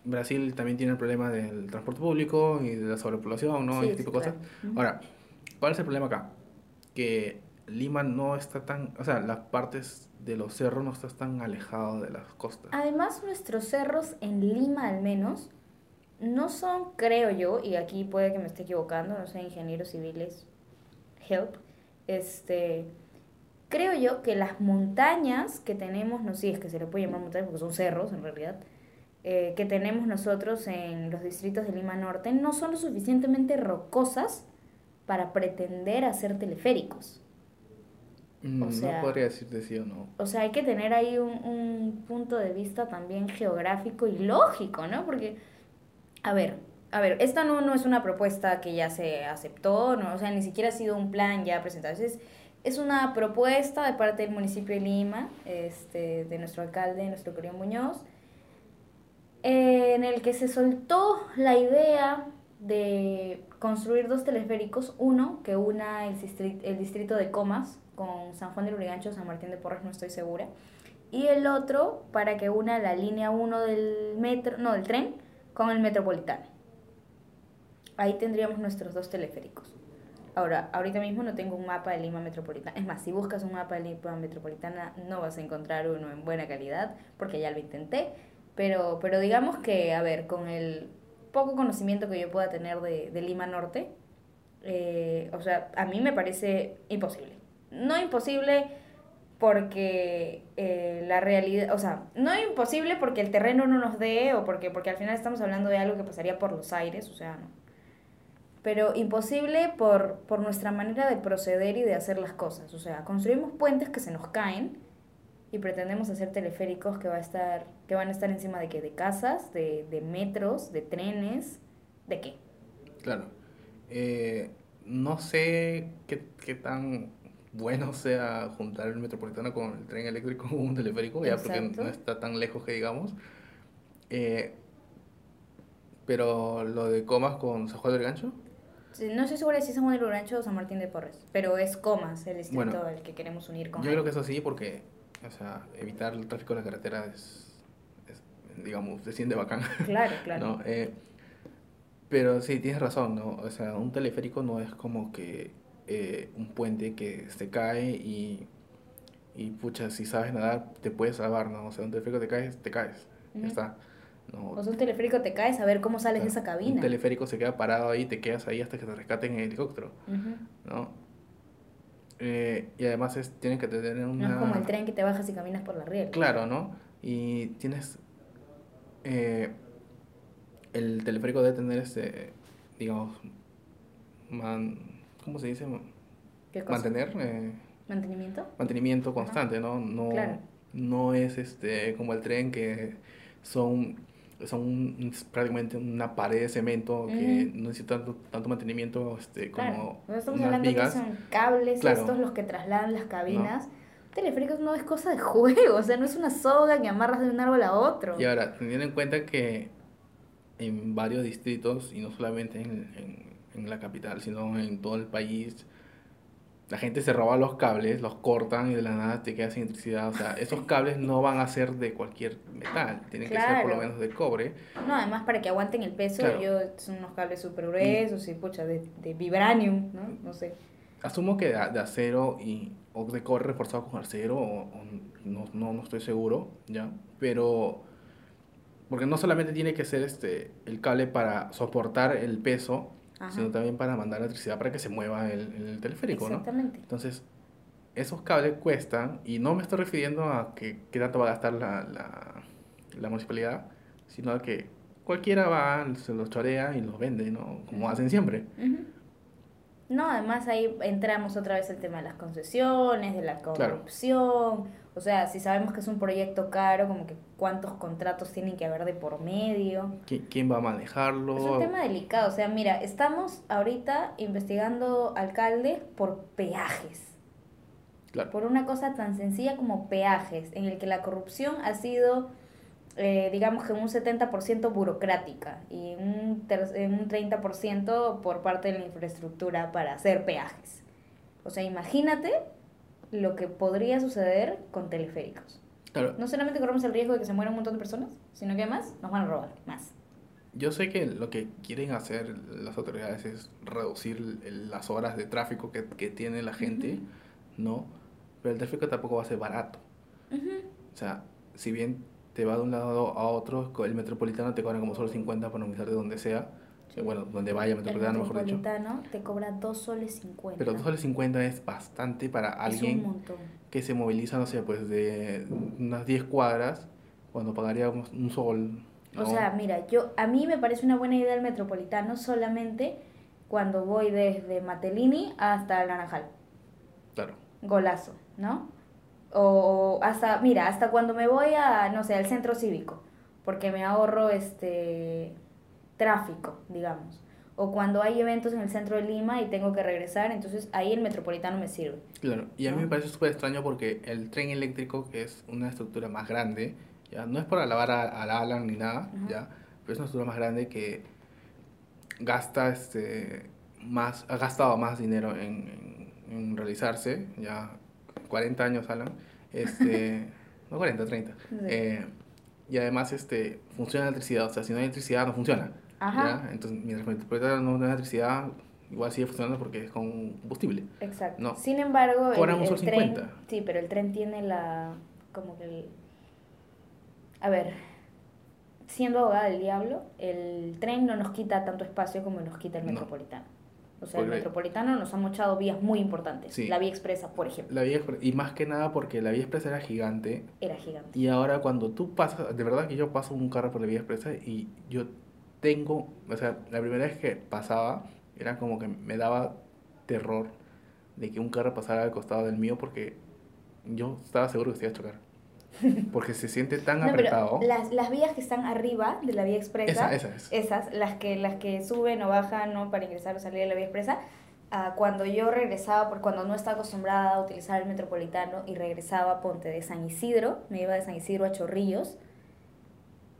Brasil también tiene el problema del transporte público y de la sobrepoblación, ¿no? Sí, y ese tipo de sí, cosas. claro. Ahora, ¿cuál es el problema acá? Que Lima no está tan, o sea, las partes de los cerros no están tan alejados de las costas. Además, nuestros cerros en Lima al menos no son, creo yo, y aquí puede que me esté equivocando, no sé, ingenieros civiles, help, este, creo yo que las montañas que tenemos, no sé si es que se le puede llamar montañas porque son cerros en realidad, eh, que tenemos nosotros en los distritos de Lima Norte no son lo suficientemente rocosas para pretender hacer teleféricos. Mm, o sea- no podría decirte sí o no. O sea, hay que tener ahí un, un punto de vista también geográfico y lógico, ¿no? Porque, a ver, a ver, esta no, no es una propuesta que ya se aceptó, ¿no? O sea, ni siquiera ha sido un plan ya presentado. Es, es una propuesta de parte del municipio de Lima, este, de nuestro alcalde, nuestro querido Muñoz, en el que se soltó la idea de construir dos teleféricos, uno que una el distrito, el distrito de Comas con San Juan de Lurigancho, San Martín de Porres, no estoy segura, y el otro para que una la línea 1 del metro, no, del tren con el metropolitano. Ahí tendríamos nuestros dos teleféricos. Ahora, ahorita mismo no tengo un mapa de Lima Metropolitana. Es más, si buscas un mapa de Lima Metropolitana no vas a encontrar uno en buena calidad, porque ya lo intenté. Pero, pero digamos que, a ver, con el poco conocimiento que yo pueda tener de, de Lima Norte, eh, o sea, a mí me parece imposible. No imposible porque eh, la realidad, o sea, no imposible porque el terreno no nos dé o porque, porque al final estamos hablando de algo que pasaría por los aires, o sea, no. Pero imposible por, por nuestra manera de proceder y de hacer las cosas. O sea, construimos puentes que se nos caen y pretendemos hacer teleféricos que, va a estar, que van a estar encima de qué? De casas, de, de metros, de trenes, ¿de qué? Claro. Eh, no sé qué, qué tan bueno sea juntar el metropolitano con el tren eléctrico o un teleférico, ya porque Exacto. no está tan lejos que digamos. Eh, pero lo de comas con San Juan del Gancho, No estoy segura de si es San Juan del Urancho o San Martín de Porres, pero es Comas el distrito Bueno, al que queremos unir con yo Jaime. creo que eso sí, porque o sea, evitar el tráfico en la carretera es, es, digamos, se siente bacán. Claro, claro. ¿no? Eh, pero sí, tienes razón, ¿no? O sea, un teleférico no es como que eh, un puente que se cae y, y, pucha, si sabes nadar, te puedes salvar, ¿no? O sea, un teleférico te caes, te caes, Ujú. ya está. ¿no? O sea, un teleférico te caes a ver cómo sales de esa Un cabina. teleférico se queda parado ahí, te quedas ahí hasta que te rescaten en el helicóptero. ¿no? Eh, y además es, tienen que tener una... No es como el tren que te bajas y caminas por la riel. Claro, ¿no? Y tienes. eh, el teleférico debe tener este. Digamos. Man, ¿Cómo se dice? ¿Qué cosa? Mantener. eh, ¿Mantenimiento? mantenimiento constante, ¿no? No, Claro. no es este como el tren que son. Son un- es prácticamente una pared de cemento que no necesita tanto, tanto mantenimiento este, como. Nosotros estamos unas hablando vigas. que son cables Claro. estos los que trasladan las cabinas. Teleféricos no es cosa de juego, o sea, no es una soga que amarras de un árbol a otro. Y ahora, teniendo en cuenta que en varios distritos, y no solamente en, en- en la capital, sino en todo el país, la gente se roba los cables, los cortan y de la nada te quedas sin electricidad. O sea, esos cables no van a ser de cualquier metal, tienen que ser por lo Claro. menos de cobre. No, además para que aguanten el peso, Claro. yo son unos cables súper gruesos y pucha, de, de vibranium, ¿no? No sé. Asumo que de, de acero y, o de cobre reforzado con acero, o, o no, no, no estoy seguro, ¿ya? Pero, porque no solamente tiene que ser este, el cable para soportar el peso, Ajá. sino también para mandar electricidad para que se mueva el, el teleférico, ¿no? Exactamente. Entonces, esos cables cuestan, y no me estoy refiriendo a que qué tanto va a gastar la, la, la municipalidad, sino a que cualquiera va, se los chorea y los vende, ¿no? Como hacen siempre. No, además ahí entramos otra vez el tema de las concesiones, de la Claro. O sea, si sabemos que es un proyecto caro, como que cuántos contratos tienen que haber de por medio. ¿Qui- ¿Quién va a manejarlo? Es un tema delicado. O sea, mira, estamos ahorita investigando alcaldes por peajes. Claro. Por una cosa tan sencilla como peajes, en el que la corrupción ha sido, eh, digamos que un 70% burocrática y un, un 30% por parte de la infraestructura para hacer peajes. O sea, imagínate lo que podría suceder con teleféricos. Claro, No solamente corremos el riesgo de que se mueran un montón de personas, sino que además nos van a robar más. yo sé que lo que quieren hacer las autoridades es reducir las horas de tráfico que, que tiene la gente, ¿no? Pero el tráfico tampoco va a ser barato. O sea, si bien te va de un lado a otro, el metropolitano te cobra como solo 50 para movilizarte de donde sea. Bueno, donde vaya metropolitano, mejor dicho. metropolitano te cobra 2 soles 50. Pero 2 soles 50 es bastante para alguien que se moviliza, no sé, pues de unas 10 cuadras, cuando pagaría un sol. O sea, mira, yo a mí me parece una buena idea el metropolitano solamente cuando voy desde Matelini hasta el Naranjal. Claro. Golazo, ¿no? O hasta, mira, hasta cuando me voy a, no sé, al centro cívico, porque me ahorro este tráfico, digamos. O cuando hay eventos en el centro de Lima y tengo que regresar, entonces ahí el metropolitano me sirve. Claro, y a mí me parece súper extraño porque el tren eléctrico, que es una estructura más grande, ya no es por alabar a- al Alan ni nada, Ajá. ya, pero es una estructura más grande que gasta este más, ha gastado más dinero en, en, en realizarse, ya 40 años Alan, este, no 40, 30. Sí. eh, y además este funciona la electricidad, o sea, si no hay electricidad no funciona. Ajá. ¿ya? Entonces, mientras el metropolitano no tiene electricidad, igual sigue funcionando porque es con combustible. Exacto. No. Sin embargo, el, Cobran tren, 50. sí, pero el tren tiene la, como que el, a ver, siendo abogada del diablo, el tren no nos quita tanto espacio como nos quita el No. metropolitano. O sea, el metropolitano nos ha mochado vías muy importantes. Sí. La vía expresa, por ejemplo, La vía y más que nada porque la vía expresa era gigante era gigante. y ahora cuando tú pasas, de verdad que yo paso un carro por la vía expresa y yo tengo, o sea, la primera vez que pasaba era como que me daba terror de que un carro pasara al costado del mío porque yo estaba seguro que se iba a chocar. Porque se siente tan No, pero apretado. las, las vías que están arriba de la vía expresa, Esa, esa es. esas, las que, las que suben o bajan ¿no? para ingresar o salir de la vía expresa, ah, cuando yo regresaba, por cuando no estaba acostumbrada a utilizar el metropolitano y regresaba, ponte, de San Isidro, me iba de San Isidro a Chorrillos,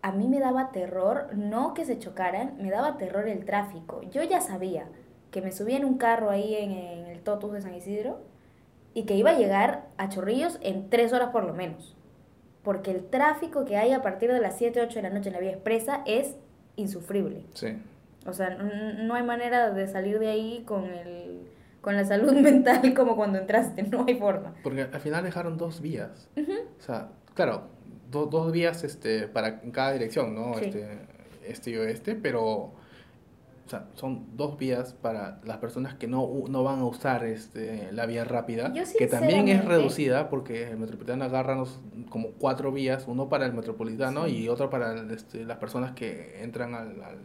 a mí me daba terror, no que se chocaran, me daba terror el tráfico. Yo ya sabía que me subía en un carro ahí en, en el Totus de San Isidro y que iba a llegar a Chorrillos en tres horas por lo menos. Porque el tráfico que hay a partir de las 7, 8 de la noche en la vía expresa es insufrible. Sí. O sea, no hay manera de salir de ahí con, el, con la salud mental como cuando entraste, no hay forma. Porque al final dejaron dos vías. O sea, claro, do- dos vías este, para en cada dirección, ¿no? Sí. Este, este y oeste, pero o sea, son dos vías para las personas que no, no van a usar este, la vía rápida, que también es reducida porque el metropolitano agarra los- como cuatro vías, uno para el metropolitano Sí. y otro para este, las personas que entran al, al-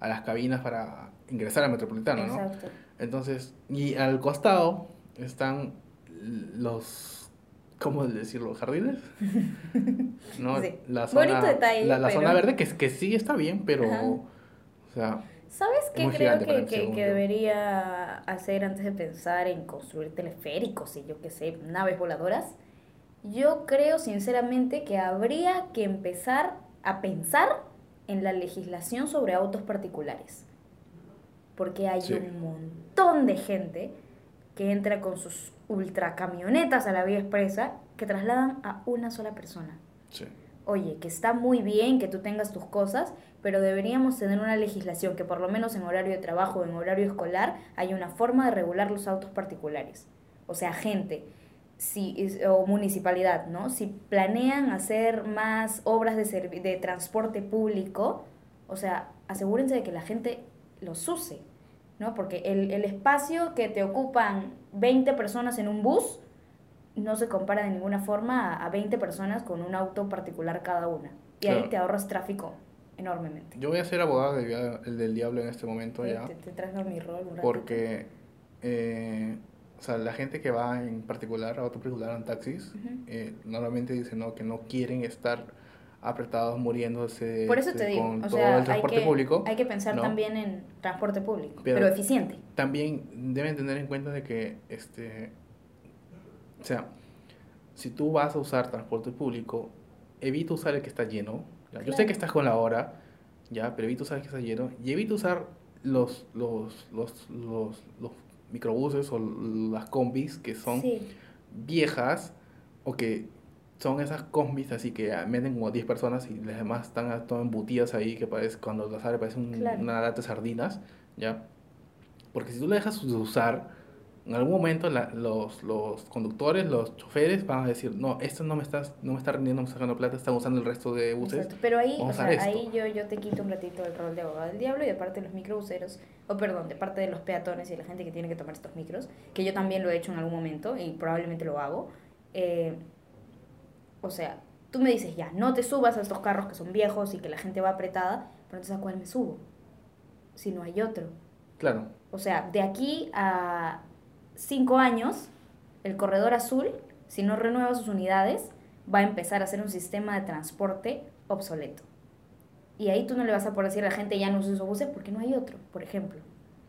a las cabinas para ingresar al metropolitano, ¿no? Exacto. Entonces, y al costado están los, ¿cómo decirlo? ¿Jardines? ¿No? Sí. La zona, Bonito detalle, La, la pero- zona verde, que, que sí está bien, pero, Ajá. o sea, ¿Sabes qué creo que, que, que debería hacer antes de pensar en construir teleféricos y yo qué sé, naves voladoras? Yo creo sinceramente que habría que empezar a pensar en la legislación sobre autos particulares. Porque hay Sí. un montón de gente que entra con sus ultracamionetas a la vía expresa que trasladan a una sola persona sí. oye, que está muy bien que tú tengas tus cosas, pero deberíamos tener una legislación que por lo menos en horario de trabajo, en horario escolar, haya una forma de regular los autos particulares. O sea, gente si, o municipalidad, ¿no? Si planean hacer más obras de, de transporte público, o sea, asegúrense de que la gente los use, ¿no? Porque el, el espacio que te ocupan 20 personas en un bus, no se compara de ninguna forma a, a 20 personas con un auto particular cada una. Y ahí te ahorras tráfico enormemente. Yo voy a ser abogado del, del diablo en este momento ya, Te, te traes mi rol un porque, eh, o sea, la gente que va en particular, a auto particular en taxis, eh, normalmente dicen ¿no? que no quieren estar apretados muriéndose Por eso te digo, con o todo sea, el hay transporte que, público. hay que pensar ¿no? también en transporte público, pero, Pero- eficiente. también deben tener en cuenta de que, este, o sea, si tú vas a usar transporte público, evita usar el que está lleno. ¿ya? Yo sé Claro. que estás con la hora, ya, pero evita usar el que está lleno y evita usar los, los, los, los, los microbuses o las combis que son Sí, viejas o que son esas combis así que ah, meten como 10 personas y las demás están ah, todas embutidas ahí que parece, cuando las abre parece un- Claro. una lata de sardinas, ¿ya? Porque si tú le dejas de usar, en algún momento la- los, los conductores, los choferes van a decir, no, esto no me está, no me está rindiendo, me está sacando plata, están usando el resto de buses. exacto. Pero ahí, o sea, ahí yo, yo te quito un ratito el rol de abogado del diablo y de parte de los microbuseros, o perdón, de parte de los peatones y la gente que tiene que tomar estos micros, que yo también lo he hecho en algún momento y probablemente lo hago. eh, o sea, tú me dices ya, no te subas a estos carros que son viejos y que la gente va apretada, pero entonces a cuál me subo, si no hay otro. Claro, O sea, de aquí a cinco años, el corredor azul, si no renueva sus unidades, va a empezar a ser un sistema de transporte obsoleto. Y ahí tú no le vas a poder decir a la gente ya no use esos buses porque no hay otro, por ejemplo.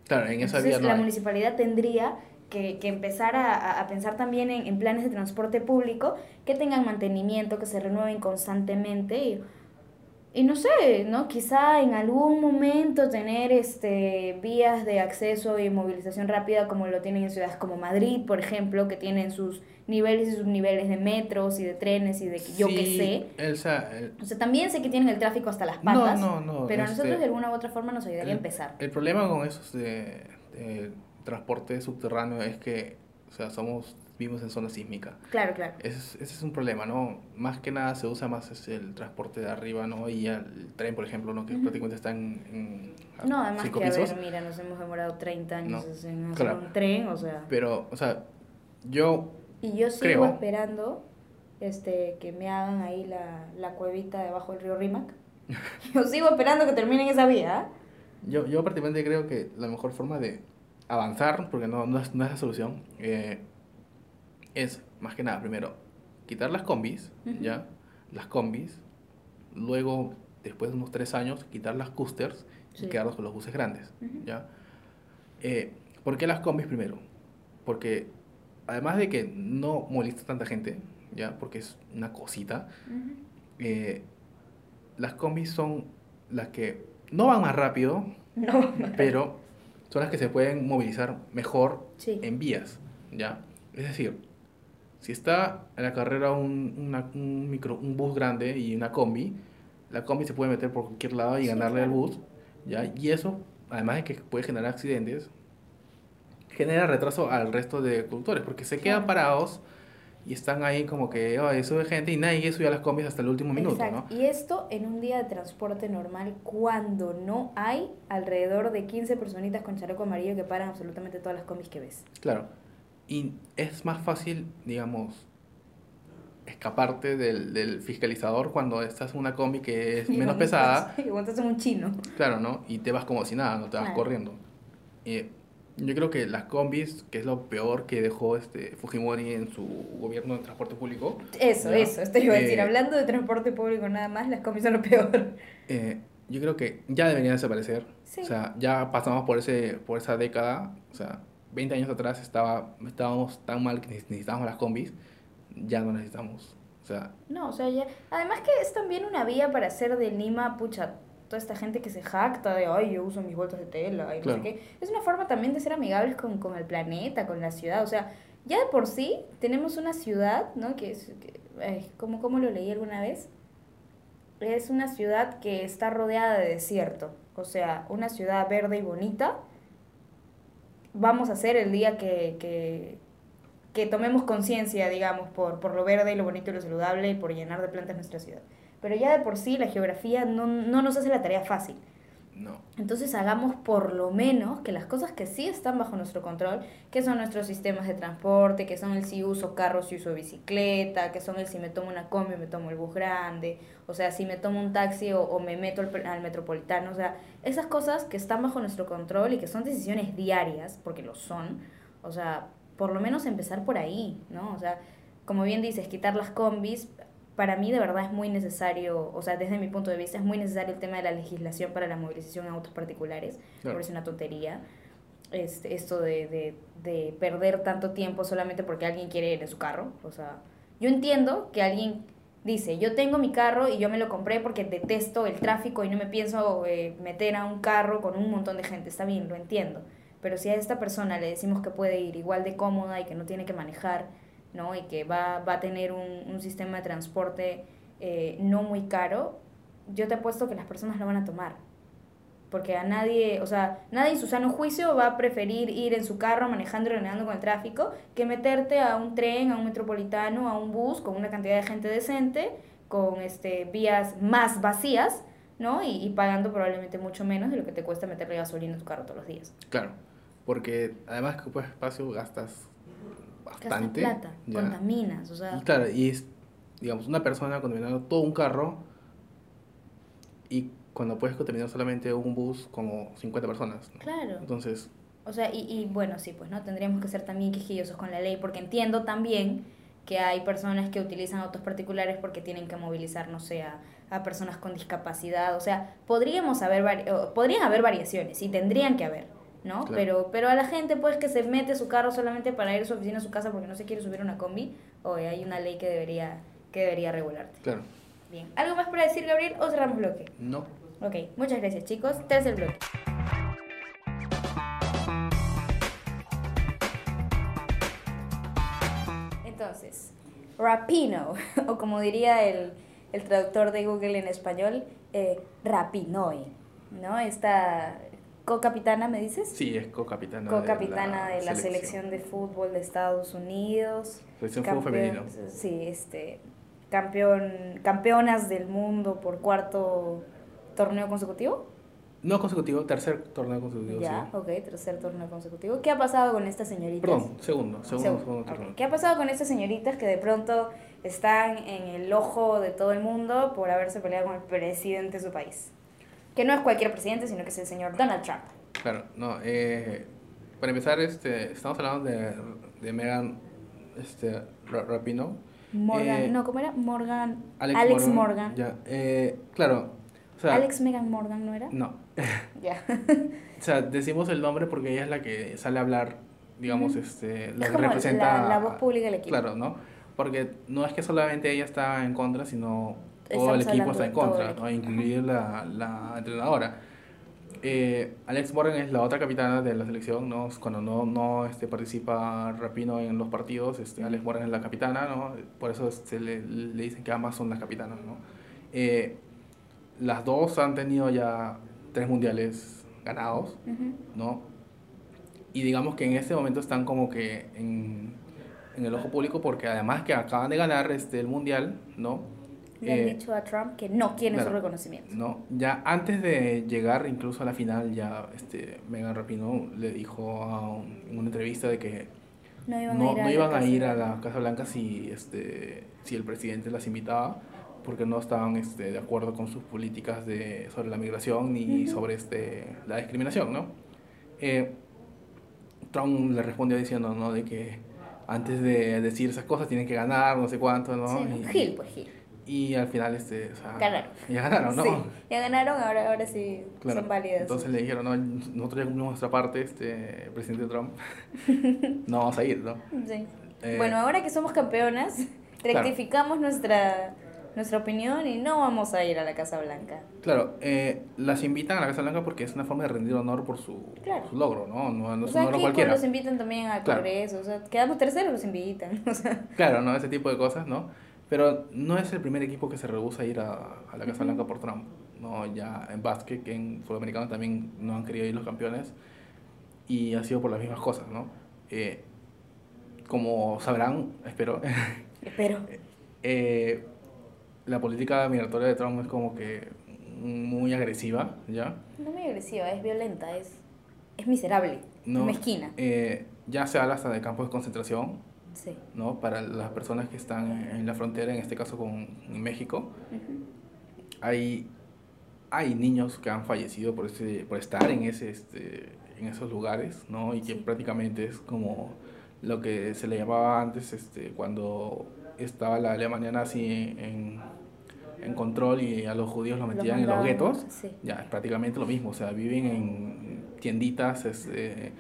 claro, en esa Entonces vía no la hay. municipalidad tendría que, que empezar a, a- a pensar también en, en planes de transporte público que tengan mantenimiento, que se renueven constantemente y, y no sé, ¿no? Quizá en algún momento tener este vías de acceso y movilización rápida como lo tienen en ciudades como Madrid, por ejemplo, que tienen sus niveles y subniveles de metros y de trenes y de yo qué Sí, sé. Elsa, el- O sea, también sé que tienen el tráfico hasta las No, patas, no, no, pero a este, nosotros de alguna u otra forma nos ayudaría a el- empezar. El problema con esos de, de transporte subterráneo es que O sea, somos vivimos en zona sísmica. Claro, claro. Ese, es un problema, ¿no? Más que nada se usa más es el transporte de arriba, ¿no? Y el tren, por ejemplo, ¿no? Que prácticamente está en, No, además que, a ver, mira, nos hemos demorado 30 años en hacer un tren, o sea... Pero, o sea, yo Y yo sigo esperando este, que me hagan ahí la, la cuevita debajo del río Rímac. yo sigo esperando que terminen esa vía. Yo, yo prácticamente creo que la mejor forma de avanzar, porque no, no, es, no es la solución, eh, es más que nada, primero, quitar las combis, ¿ya? Las combis. Luego, después de unos tres años, quitar las coasters y quedarnos con los buses grandes, ¿ya? Eh, ¿Por qué las combis primero? Porque además de que no molesta tanta gente, ¿ya? Porque es una cosita, eh, las combis son las que no van más rápido, pero son las que se pueden movilizar mejor en vías, ¿ya? Es decir, si está en la carrera un, un, micro, un bus grande y una combi, la combi se puede meter por cualquier lado y ganarle al bus, ¿ya? Y eso, además de que puede generar accidentes, genera retraso al resto de conductores, porque se quedan parados y están ahí como que oh, sube gente y nadie sube a las combis hasta el último minuto, ¿no? Y esto en un día de transporte normal cuando no hay alrededor de 15 personitas con chaleco amarillo que paran absolutamente todas las combis que ves. Claro. Y es más fácil, digamos, escaparte del, del fiscalizador cuando estás en una combi que es menos pesada. Y cuando estás en un chino. Claro, ¿no? Y te vas como si nada, no te vas corriendo. Eh, yo creo que las combis, que es lo peor que dejó este Fujimori en su gobierno de transporte público. Eso, eso, esto iba a decir. Eh, Hablando de transporte público nada más, las combis son lo peor. Eh, yo creo que ya deberían desaparecer. O sea, ya pasamos por, ese, por esa década. O sea, 20 años atrás estaba, estábamos tan mal que necesitábamos las combis, ya no necesitamos. O sea, no, o sea, ya, además que es también una vía para hacer de Lima, pucha, toda esta gente que se jacta de, ay, yo uso mis vueltas de tela y no sé qué. Es una forma también de ser amigables con, con, el planeta, con la ciudad. O sea, ya de por sí tenemos una ciudad, ¿no? Que es, como, como lo leí alguna vez, es una ciudad que está rodeada de desierto. O sea, una ciudad verde y bonita vamos a hacer el día que, que, que tomemos conciencia, digamos, por, por lo verde y lo bonito y lo saludable y por llenar de plantas nuestra ciudad. Pero ya de por sí la geografía no, no nos hace la tarea fácil. No. Entonces hagamos por lo menos que las cosas que sí están bajo nuestro control, que son nuestros sistemas de transporte, que son el si uso carro, si uso bicicleta, que son el si me tomo una combi, me tomo el bus grande, o sea, si me tomo un taxi o, me meto al, al, metropolitano, o sea, esas cosas que están bajo nuestro control y que son decisiones diarias, porque lo son, o sea, por lo menos empezar por ahí, ¿no? O sea, como bien dices, quitar las combis, para mí de verdad es muy necesario, o sea, desde mi punto de vista es muy necesario el tema de la legislación para la movilización en autos particulares, claro. es una tontería. Este, esto de, de, de, perder tanto tiempo solamente porque alguien quiere ir en su carro. O sea, yo entiendo que alguien dice, yo tengo mi carro y yo me lo compré porque detesto el tráfico y no me pienso eh, meter a un carro con un montón de gente. Está bien, lo entiendo. Pero si a esta persona le decimos que puede ir igual de cómoda y que no tiene que manejar, ¿no? Y que va, va a tener un, un sistema de transporte eh, no muy caro, yo te apuesto que las personas lo van a tomar. Porque a nadie, o sea, nadie en su sano juicio va a preferir ir en su carro manejando y renegando con el tráfico que meterte a un tren, a un metropolitano, a un bus con una cantidad de gente decente, con este, vías más vacías, ¿no? Y, y pagando probablemente mucho menos de lo que te cuesta meterle gasolina a tu carro todos los días. Claro, porque además que ocupas espacio gastas bastante. plata, contaminas, o sea. Y claro, y es, digamos, una persona contaminando todo un carro y cuando puedes contaminar solamente un bus como 50 personas. Claro. Entonces... O sea, y, y bueno, sí, pues, ¿no? Tendríamos que ser también quejillosos con la ley porque entiendo también que hay personas que utilizan autos particulares porque tienen que movilizar, no sé, a, a personas con discapacidad. O sea, podríamos haber, podrían haber variaciones y tendrían que haber ¿no? Pero, pero a la gente pues que se mete su carro solamente para ir a su oficina a su casa porque no se quiere subir una combi, oye, hay una ley que debería, que debería regularte. Claro. Bien. ¿Algo más para decir, Gabriel, o cerramos bloque? No. Ok, muchas gracias chicos. Tercer bloque. Entonces, Rapino, o como diría el, el traductor de Google en español, eh, Rapinoi, ¿no? Esta co-capitana, ¿me dices? Sí, es co-capitana. Co-capitana de, la, selección. de fútbol de Estados Unidos. Selección fútbol femenino. Sí, este, campeón, campeonas del mundo por cuarto torneo consecutivo. No consecutivo, tercer torneo consecutivo. Ya, ok, tercer torneo consecutivo. ¿Qué ha pasado con estas señoritas? Perdón, segundo, segundo, segundo, torneo. ¿Qué ha pasado con estas señoritas que de pronto están en el ojo de todo el mundo por haberse peleado con el presidente de su país? Que no es cualquier presidente, sino que es el señor Donald Trump. Claro, no, eh, para empezar, este, estamos hablando de, de Megan este, Rapino. Morgan, eh, no, ¿cómo era? Morgan. Alex, Morgan. Ya, eh, claro. Alex Megan Morgan, ¿no era? No. Ya. o sea, decimos el nombre porque ella es la que sale a hablar, digamos, este, la que representa. La, la, voz pública del equipo. Claro, ¿no? Porque no es que solamente ella está en contra, sino todo el equipo está en contra, ¿no? incluir la, la entrenadora. Eh, Alex Morgan es la otra capitana de la selección, ¿no? Cuando no, no este, participa Rapino en los partidos, este, Alex Morgan es la capitana, ¿no? Por eso se le, le dicen que ambas son las capitanas, ¿no? Eh, las dos han tenido ya tres mundiales ganados, ¿no? Y digamos que en este momento están como que en, en, el ojo público porque además que acaban de ganar este, el mundial, ¿no? Le han eh, dicho a Trump que no quiere su reconocimiento. No, ya antes de llegar incluso a la final, ya este, Megan Rapino le dijo a en una entrevista de que no iban, a, ir a, iban a, ir a la Casa Blanca si, este, si el presidente las invitaba porque no estaban este, de acuerdo con sus políticas de, sobre la migración ni sobre este, la discriminación, ¿no? Eh, Trump le respondió diciendo, ¿no? De que antes de decir esas cosas tienen que ganar, no sé cuánto, ¿no? Sí, Gil, pues Gil. Y al final, este, o sea, ganaron. Ya ganaron, ¿no? Sí, ya ganaron, ahora, ahora sí son válidas. Entonces le dijeron, no, nosotros ya cumplimos nuestra parte, este, presidente Trump, no vamos a ir, ¿no? Sí. Eh, bueno, ahora que somos campeonas, rectificamos nuestra nuestra opinión y no vamos a ir a la Casa Blanca. Claro, eh, las invitan a la Casa Blanca porque es una forma de rendir honor por su, su logro, ¿no? No, no es un logro cualquiera. los invitan también a Congreso, o sea, quedamos terceros, los invitan. O sea. Claro, ¿no? Ese tipo de cosas, ¿no? Pero no es el primer equipo que se rehúsa a ir a, a la Casa Blanca por Trump. ¿no? Ya en básquet, que en sudamericano también no han querido ir los campeones y ha sido por las mismas cosas, ¿no? Eh, como sabrán, espero. Espero. eh, la política migratoria de Trump es como que muy agresiva, ¿ya? No muy agresiva, es violenta, es, es miserable, no, mezquina. Eh, ya se habla hasta de campos de concentración, sí. ¿no? Para las personas que están en la frontera, en este caso con México. hay, hay niños que han fallecido por, ese, por estar en, ese, este, en esos lugares, ¿no? Y que prácticamente es como lo que se le llamaba antes este, cuando estaba la Alemania nazi en, en control y a los judíos los metían en los guetos, ya es prácticamente lo mismo, o sea, viven en tienditas este,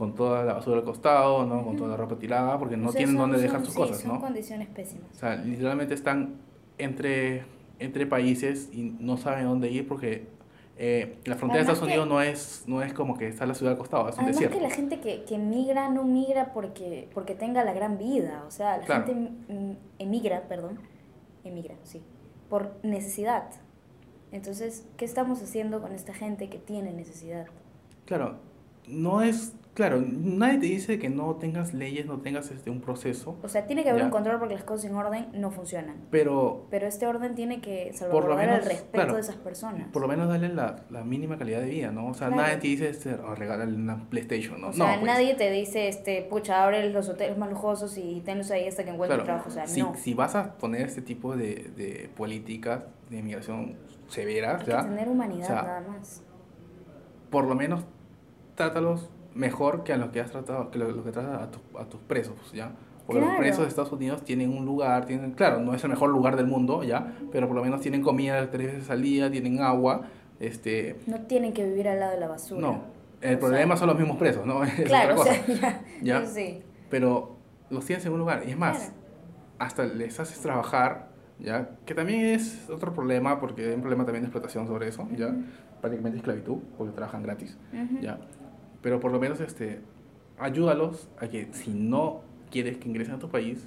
con toda la basura al costado, ¿no? con toda la ropa tirada, porque no tienen dónde dejar sus cosas, son condiciones pésimas. O sea, literalmente están entre, entre países y no saben dónde ir porque eh, la frontera de Estados Unidos no es, no es como que está la ciudad al costado, es un además desierto. que la gente que, que migra no migra porque, porque tenga la gran vida, o sea, la gente emigra, perdón, emigra, sí, por necesidad. Entonces, ¿qué estamos haciendo con esta gente que tiene necesidad? Claro, no es Claro, nadie te dice que no tengas leyes, no tengas este, un proceso. O sea, tiene que haber un control porque las cosas en orden no funcionan. Pero, Pero este orden tiene que salvaguardar el respeto de esas personas. Por lo menos darle la, la mínima calidad de vida, ¿no? O sea, nadie te dice este, oh, regalarle una PlayStation, ¿no? O sea, pues. nadie te dice, este, pucha, abre los hoteles más lujosos y tenlos ahí hasta que encuentres trabajo. O sea, si, no. Si vas a poner este tipo de, de políticas de inmigración severas, Hay ya. Que tener humanidad nada más. Por lo menos trátalos mejor que a los que has tratado, que lo, que tratas a, a, tus presos, ¿ya? Porque los presos de Estados Unidos tienen un lugar, tienen, claro, no es el mejor lugar del mundo, ¿ya? Pero por lo menos tienen comida tres veces al día, tienen agua, este... No tienen que vivir al lado de la basura. No, el problema son los mismos presos, ¿no? claro, o sea, ya, ¿ya? Sí. Pero los tienes en un lugar, y es más, hasta les haces trabajar, ¿ya? Que también es otro problema, porque hay un problema también de explotación sobre eso, ¿ya? Prácticamente esclavitud, porque trabajan gratis, ¿ya? Pero por lo menos este, ayúdalos a que si no quieres que ingresen a tu país,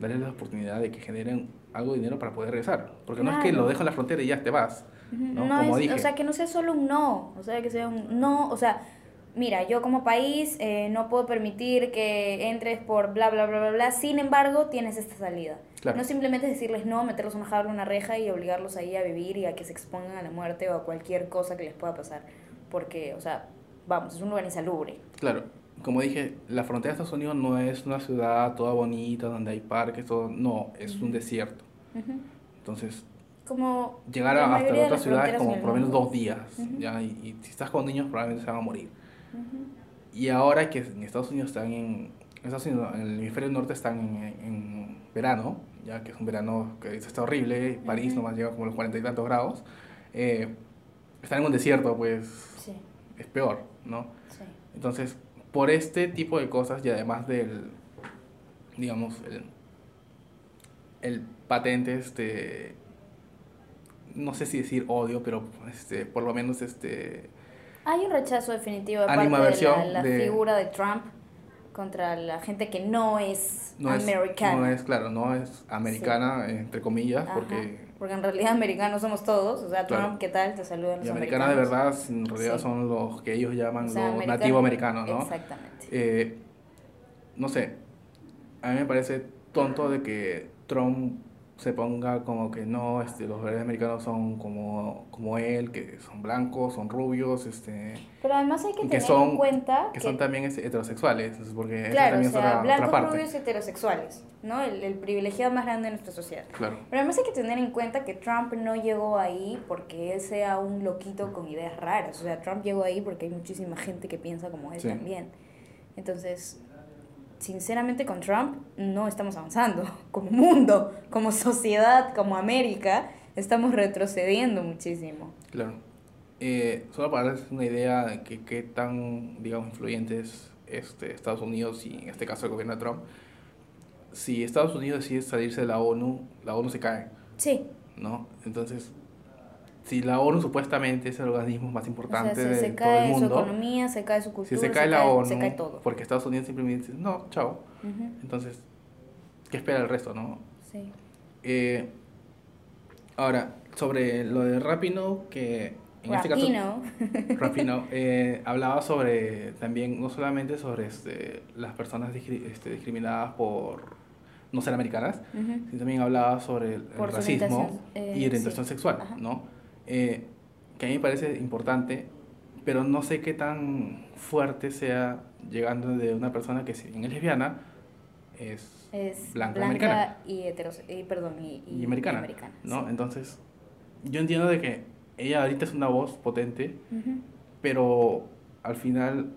darles la oportunidad de que generen algo de dinero para poder regresar. Porque no es que Claro. lo dejo en la frontera y ya te vas. ¿no? No Como es- dije. O sea, que no sea solo un no, o sea, que sea un no, o sea, mira, yo como país eh, no puedo permitir que entres por bla, bla, bla, bla, bla, sin embargo, tienes esta salida. Claro. No simplemente decirles no, meterlos en una jaula, una reja y obligarlos ahí a vivir y a que se expongan a la muerte o a cualquier cosa que les pueda pasar. Porque, o sea, vamos, es un lugar insalubre. Claro, como dije, la frontera de Estados Unidos no es una ciudad toda bonita donde hay parques, todo. No, es un desierto. Ujú. Entonces, Como llegar a, hasta las ciudades fronteras como por lo menos dos días. Ujú. ¿ya? Y, y si estás con niños, probablemente se van a morir. Y ahora que en Estados Unidos están en, Estados Unidos, en el hemisferio norte están en, en verano, ya que es un verano que está horrible, París nomás llega como a los cuarenta y tantos grados, eh, están en un desierto, pues Sí, es peor, ¿no? sí. Entonces, por este tipo de cosas y además del, digamos, el, el patente, este, no sé si decir odio, pero este, por lo menos este, Hay un rechazo definitivo de parte de la, la de- figura de Trump contra la gente que no es no es, americana. no es, claro, no es americana, entre comillas, Ajá, porque porque en realidad americanos somos todos. O sea, Trump, Claro. ¿qué tal? Te saludan los y americana de americanos. verdad en realidad Sí. son los que ellos llaman O sea, los americano- nativo americanos, ¿no? Exactamente. Eh, no sé, a mí me parece tonto de que Trump se ponga como que no, este, los verdes americanos son como, como él, que son blancos, son rubios, este, Pero además hay que que tener son- en cuenta que son también este, heterosexuales, porque claro, también o sea, es otra, blancos, otra parte. rubios heterosexuales, ¿no? El, el privilegiado más grande de nuestra sociedad. Claro, Pero además hay que tener en cuenta que Trump no llegó ahí porque él sea un loquito con ideas raras. O sea, Trump llegó ahí porque hay muchísima gente que piensa como él Sí. también. Entonces, sinceramente con Trump no estamos avanzando. Como mundo, como sociedad, como América, estamos retrocediendo muchísimo. claro. Eh, solo para darles una idea de que, qué tan, digamos, influyente es este, Estados Unidos y en este caso el gobierno de Trump, si Estados Unidos decide salirse de la ONU, la ONU se cae. Sí, ¿no? Entonces, si la ONU supuestamente es el organismo más o sea, importante se, de se todo el cae su mundo, economía, se cae su cultura, si se cae la ONU, se cae todo. porque Estados Unidos simplemente dice, no, chao, entonces, ¿qué espera el resto, no? Sí. Eh, ahora, sobre lo de Rapino, que en este caso... Rapino. Rapino, eh, hablaba sobre también, no solamente sobre este, las personas este, discriminadas por no ser americanas, sino también hablaba sobre el, el Por su racismo orientación, eh, y orientación sí. sexual, Ajá. ¿no? Eh, que a mí me parece importante, pero no sé qué tan fuerte sea llegando de una persona que si bien es lesbiana, es, Es Blanca blanca, americana. y hetero y perdón y, y americana, ¿no? sí. Entonces, yo entiendo de que ella ahorita es una voz potente, Ujú. pero al final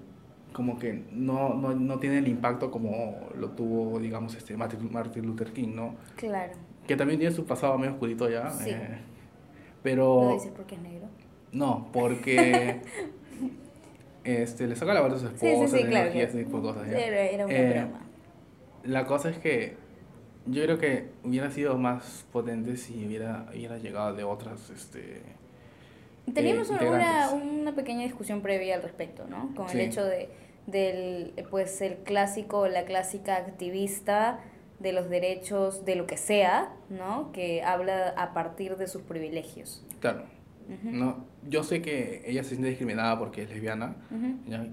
como que no, no, no tiene el impacto como lo tuvo, digamos, este Martin, Martin Luther King, ¿no? Claro. Que también tiene su pasado medio oscurito ya. Sí. eh, Lo pero dices porque es negro. no, porque este, le saca la verdad a su Sí, sí, esposa, sí, de claro. ese tipo de cosas. Sí, ¿ya? Era, una Eh, broma. La cosa es que yo creo que hubiera sido más potente si hubiera, hubiera llegado de otras, este... Teníamos eh, una, una pequeña discusión previa al respecto, ¿no? Con Sí. el hecho de del pues el clásico, la clásica activista de los derechos de lo que sea, ¿no? Que habla a partir de sus privilegios. Claro, no, yo sé que ella se siente discriminada porque es lesbiana,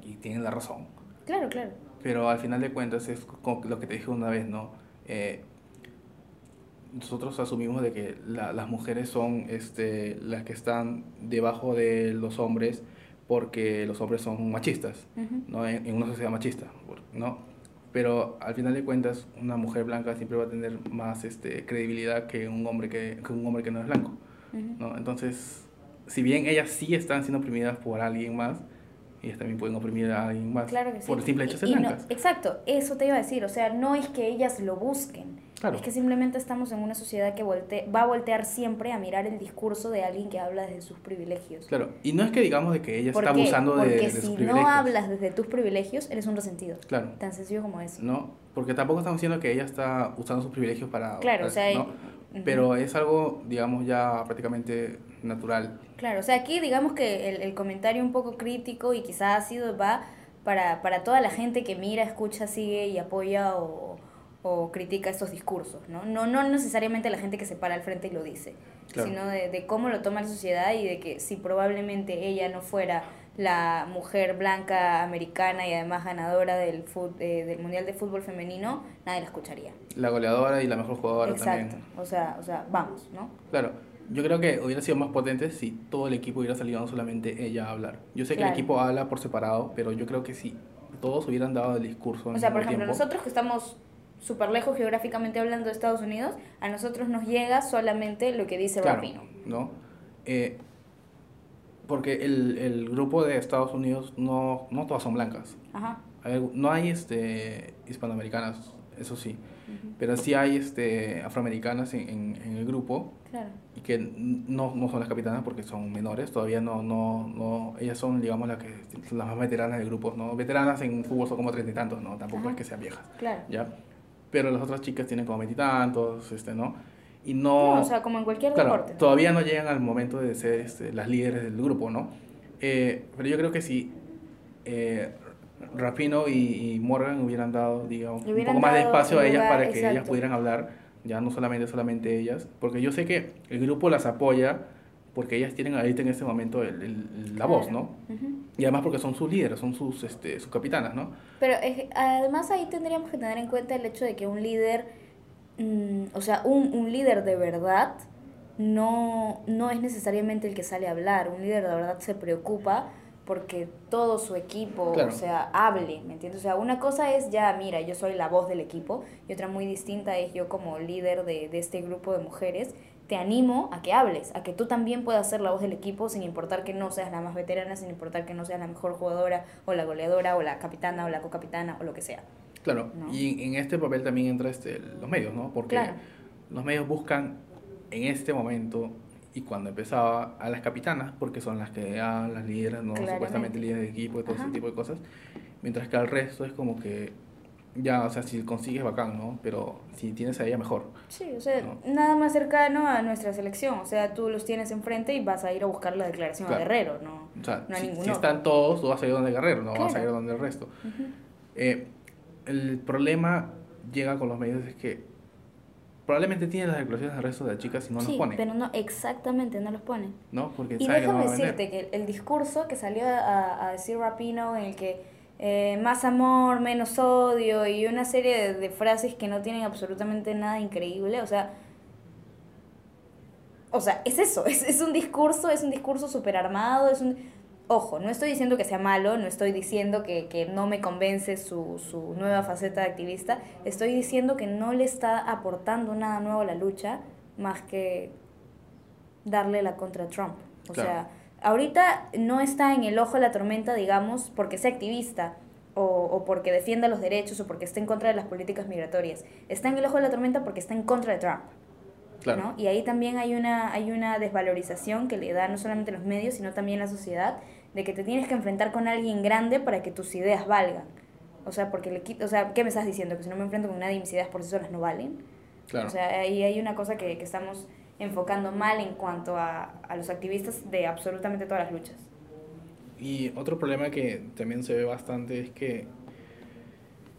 y tienen la razón. Claro, claro. Pero al final de cuentas es como lo que te dije una vez, ¿no? Eh, nosotros asumimos de que la- las mujeres son este, las que están debajo de los hombres porque los hombres son machistas. ¿no? En, en una sociedad machista, ¿no? Pero al final de cuentas, una mujer blanca siempre va a tener más este, credibilidad que un hombre que, que un hombre que no es blanco. ¿no? Entonces, si bien ellas sí están siendo oprimidas por alguien más, ellas también pueden oprimir a alguien más Claro que sí. por el simple hecho de ser no- blancas. exacto, eso te iba a decir. O sea, no es que ellas lo busquen. Claro. Es que simplemente estamos en una sociedad que volte- va a voltear siempre a mirar el discurso de alguien que habla desde sus privilegios. Claro, y no es que digamos de que ella ¿Por está qué? abusando de, Porque de sus si privilegios. no hablas desde tus privilegios, eres un resentido. Claro, Tan sencillo como eso. no, porque tampoco estamos diciendo que ella está usando sus privilegios para... Claro, para- o sea, ¿no? ujú. Pero es algo, digamos, ya prácticamente natural. Claro, o sea, aquí digamos que el, el comentario un poco crítico y quizás ácido va para, para toda la gente que mira, escucha, sigue y apoya o, o critica estos discursos, ¿no? No, no necesariamente la gente que se para al frente y lo dice, sino de, de, cómo lo toma la sociedad y de que si probablemente ella no fuera la mujer blanca americana y además ganadora del, eh, del Mundial de Fútbol Femenino, nadie la escucharía. La goleadora y la mejor jugadora Exacto. O sea, o sea, vamos, ¿no? Claro. Yo creo que hubiera sido más potente si todo el equipo hubiera salido no solamente ella a hablar. Yo sé que el equipo habla por separado, pero yo creo que si todos hubieran dado el discurso. o sea, por ejemplo, nosotros que estamos súper lejos geográficamente hablando de Estados Unidos, a nosotros nos llega solamente lo que dice claro, Rapino. ¿no? Eh, porque el, el, grupo de Estados Unidos no, no todas son blancas. Ajá. no hay este, hispanoamericanas, eso sí. Pero sí hay este, afroamericanas en, en, el grupo. Claro. Y que no, no son las capitanas porque son menores, todavía no, no, no ellas son, digamos, las, que, las más veteranas del grupo, ¿no? Veteranas en fútbol son como treinta y tantos, ¿no? Tampoco es que sean viejas. Claro. ¿Ya? Pero las otras chicas tienen como veintitantos, este, ¿no? Y no, o sea, como en cualquier claro, deporte. Todavía no llegan al momento de ser este, las líderes del grupo, ¿no? Eh, pero yo creo que si eh, Rapino y, Morgan hubieran dado, digamos, un poco más de espacio a ellas para que ellas pudieran hablar, ya no solamente solamente ellas, porque yo sé que el grupo las apoya porque ellas tienen ahorita en este momento el, la voz, ¿no? Y además porque son sus líderes, son sus, este, sus capitanas, ¿no? Pero además ahí tendríamos que tener en cuenta el hecho de que un líder, mm, o sea, un, un líder de verdad no, no es necesariamente el que sale a hablar, un líder de verdad se preocupa porque todo su equipo, o sea, hable, ¿me entiendes? O sea, una cosa es ya, mira, yo soy la voz del equipo, y otra muy distinta es yo como líder de, de este grupo de mujeres, te animo a que hables, a que tú también puedas ser la voz del equipo sin importar que no seas la más veterana, sin importar que no seas la mejor jugadora o la goleadora o la capitana o la co-capitana o lo que sea. Claro, y en este papel también entra este, los medios, ¿no? Porque los medios buscan en este momento y cuando empezaba a las capitanas, porque son las que dan las líderes, ¿no? supuestamente líderes de equipo y todo ese tipo de cosas, mientras que al resto es como que ya, o sea, si consigues bacán, ¿no? Pero si tienes a ella, mejor. Sí, o sea, nada más cercano a nuestra selección. O sea, tú los tienes enfrente y vas a ir a buscar la declaración a Guerrero, ¿no? O sea, no si, si, están todos, tú vas a ir donde Guerrero, no vas a ir donde el resto. eh, el problema llega con los medios es que probablemente tienen las declaraciones del resto de las chicas y no sí, los ponen. pero no, exactamente, no los ponen. ¿No? Porque y déjame decirte que el discurso que salió a, a decir Rapino en el que eh, más amor, menos odio y una serie de, frases que no tienen absolutamente nada increíble. O sea, o sea, es eso, es, es un discurso, es un discurso súper armado, es un... Ojo, no estoy diciendo que sea malo, no estoy diciendo que, que no me convence su, su nueva faceta de activista, estoy diciendo que no le está aportando nada nuevo a la lucha más que darle la contra a Trump. O sea, ahorita no está en el ojo de la tormenta, digamos, porque sea activista o, o, porque defienda los derechos o porque esté en contra de las políticas migratorias. Está en el ojo de la tormenta porque está en contra de Trump. ¿no? Y ahí también hay una, hay una desvalorización que le da no solamente los medios, sino también la sociedad, de que te tienes que enfrentar con alguien grande para que tus ideas valgan. O sea, porque le o sea, ¿qué me estás diciendo? Que si no me enfrento con nadie, mis ideas por sí solas no valen. Claro. O sea, ahí hay una cosa que, que estamos enfocando mal en cuanto a, a los activistas de absolutamente todas las luchas. Y otro problema que también se ve bastante es que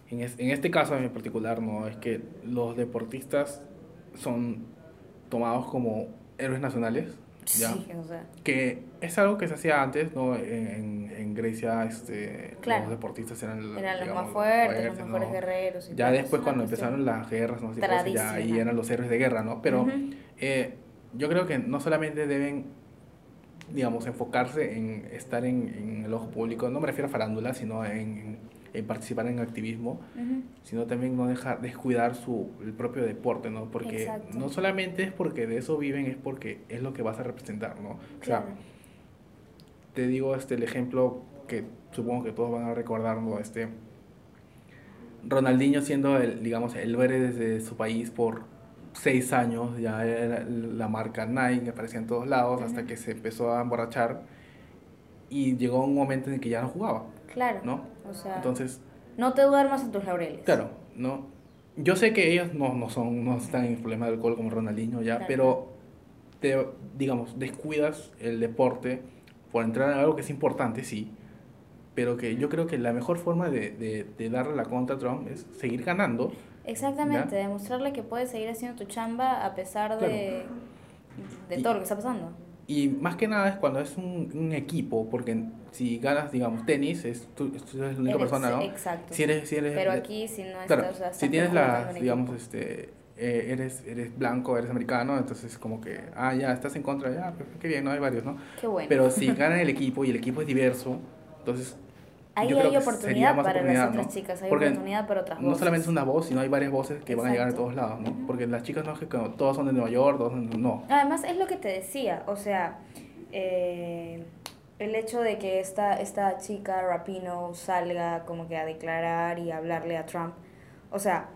en, en este caso en particular, ¿no? Es que los deportistas son tomados como héroes nacionales. ¿ya? Sí, o sea. Que es algo que se hacía antes, ¿no? En, en Grecia este, los deportistas eran, eran los más fuertes, los mejores guerreros. Y ya después cuando empezaron las guerras, no sé ya ahí eran los héroes de guerra, ¿no? Pero eh, yo creo que no solamente deben, digamos, enfocarse en estar en, en el ojo público, no me refiero a farándula, sino en, en participar en activismo, sino también no dejar descuidar su el propio deporte, ¿no? Porque no solamente es porque de eso viven, es porque es lo que vas a representar, ¿no? O sea, te digo este el ejemplo que supongo que todos van a recordar, ¿no? Este Ronaldinho siendo el, digamos, el héroe desde su país por seis años, ya era la marca Nike, aparecía en todos lados, hasta que se empezó a emborrachar y llegó un momento en que ya no jugaba. Claro. ¿No? O sea, Entonces... No te duermas en tus laureles. Claro, ¿no? Yo sé que ellos no, no, son, no están en problema de alcohol como Ronaldinho ya, pero te, digamos, descuidas el deporte por entrar en algo que es importante, sí, pero que yo creo que la mejor forma de, de, de darle la contra a Trump es seguir ganando Exactamente, demostrarle que puedes seguir haciendo tu chamba a pesar de, de todo lo que está pasando. Y más que nada es cuando es un, un equipo, porque si ganas, digamos, tenis, es tú, eres la única persona, ¿no? Exacto. Si eres, si eres, Pero aquí, si no claro, estás... o sea, si tienes jugando la, en un digamos, este, eh, eres, eres blanco, eres americano, entonces como que, ah, ya, estás en contra, ya, pues, qué bien, no hay varios, ¿no? Qué bueno. Pero si gana el equipo y el equipo es diverso, entonces Ahí yo creo hay sería oportunidad para oportunidad, las otras ¿no? chicas, hay Porque oportunidad para otras no voces. solamente es una voz, sino hay varias voces que van a llegar a Exacto. todos lados, ¿no? Porque las chicas no es que todos son de Nueva York, todos son, no. Además, es lo que te decía, o sea, eh, el hecho de que esta, esta chica, Rapino, salga como que a declarar y hablarle a Trump, o sea,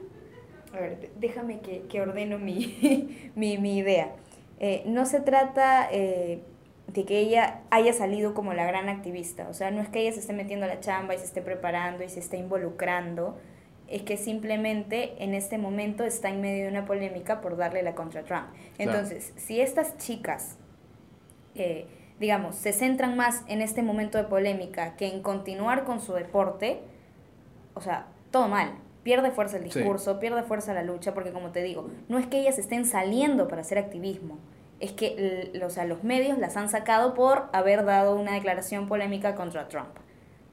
a ver, déjame que, que ordeno mi, mi, mi idea. Eh, no se trata eh, de que ella haya salido como la gran activista, o sea, no es que ella se esté metiendo a la chamba y se esté preparando y se esté involucrando, es que simplemente en este momento está en medio de una polémica por darle la contra a Trump. Claro. Entonces, si estas chicas, eh, digamos, se centran más en este momento de polémica que en continuar con su deporte, o sea, todo mal. Pierde fuerza el Sí. discurso, pierde fuerza la lucha, porque como te digo, no es que ellas estén saliendo para hacer activismo, es que o sea, los medios las han sacado por haber dado una declaración polémica contra Trump.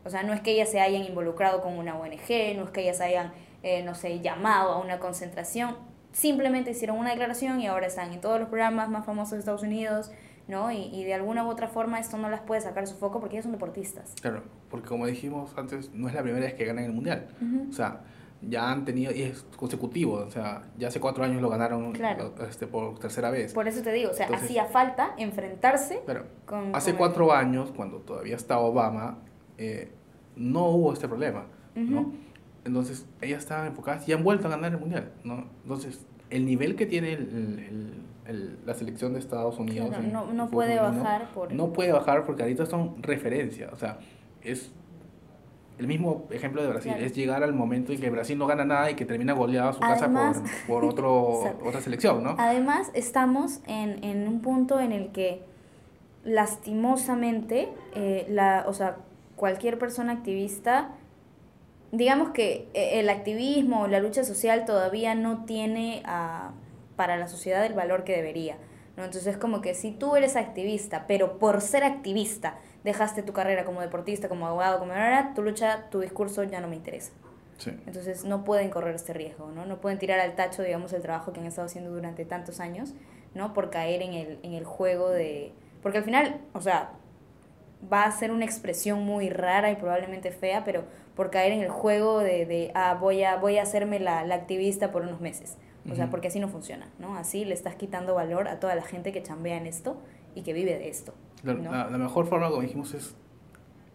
O sea, no es que ellas se hayan involucrado con una ONG, no es que ellas hayan, eh, no sé, llamado a una concentración. Simplemente hicieron una declaración y ahora están en todos los programas más famosos de Estados Unidos, ¿no? Y, y de alguna u otra forma esto no las puede sacar de su foco porque ellas son deportistas. Claro, porque como dijimos antes, no es la primera vez que ganan el mundial. O sea, ya han tenido, y es consecutivo, o sea, ya hace cuatro años lo ganaron Claro. este, por tercera vez. Por eso te digo, o sea, Entonces- hacía falta enfrentarse Pero con... hace con el- cuatro años, cuando todavía estaba Obama, eh, no hubo este problema, ¿no? Ujú. Entonces, ellas estaban enfocadas y han vuelto a ganar el mundial, ¿no? Entonces, el nivel que tiene el- el- el- el- la selección de Estados Unidos Claro, en- no, no puede bajar por... no puede bajar porque ahorita son referencia, o sea, es el mismo ejemplo de Brasil, Claro. es llegar al momento en que Brasil no gana nada y que termina goleado a su casa por, por otro, otra selección, ¿no? Además, estamos en, en un punto en el que lastimosamente, eh, la, o sea, cualquier persona activista, digamos que eh, el activismo o la lucha social todavía no tiene ah, para la sociedad el valor que debería. ¿no? Entonces, como que si tú eres activista, pero por ser activista dejaste tu carrera como deportista, como abogado, como ahora, tu lucha, tu discurso ya no me interesa. Sí. Entonces no pueden correr este riesgo, ¿no? No pueden tirar al tacho, digamos, el trabajo que han estado haciendo durante tantos años, ¿no? Por caer en el, en el juego de... Porque al final, o sea, va a ser una expresión muy rara y probablemente fea, pero por caer en el juego de, de ah, voy a, voy a hacerme la, la activista por unos meses. O sea, porque así no funciona, ¿no? Así le estás quitando valor a toda la gente que chambea en esto y que vive de esto. La, ¿no? la- la mejor forma, como dijimos, es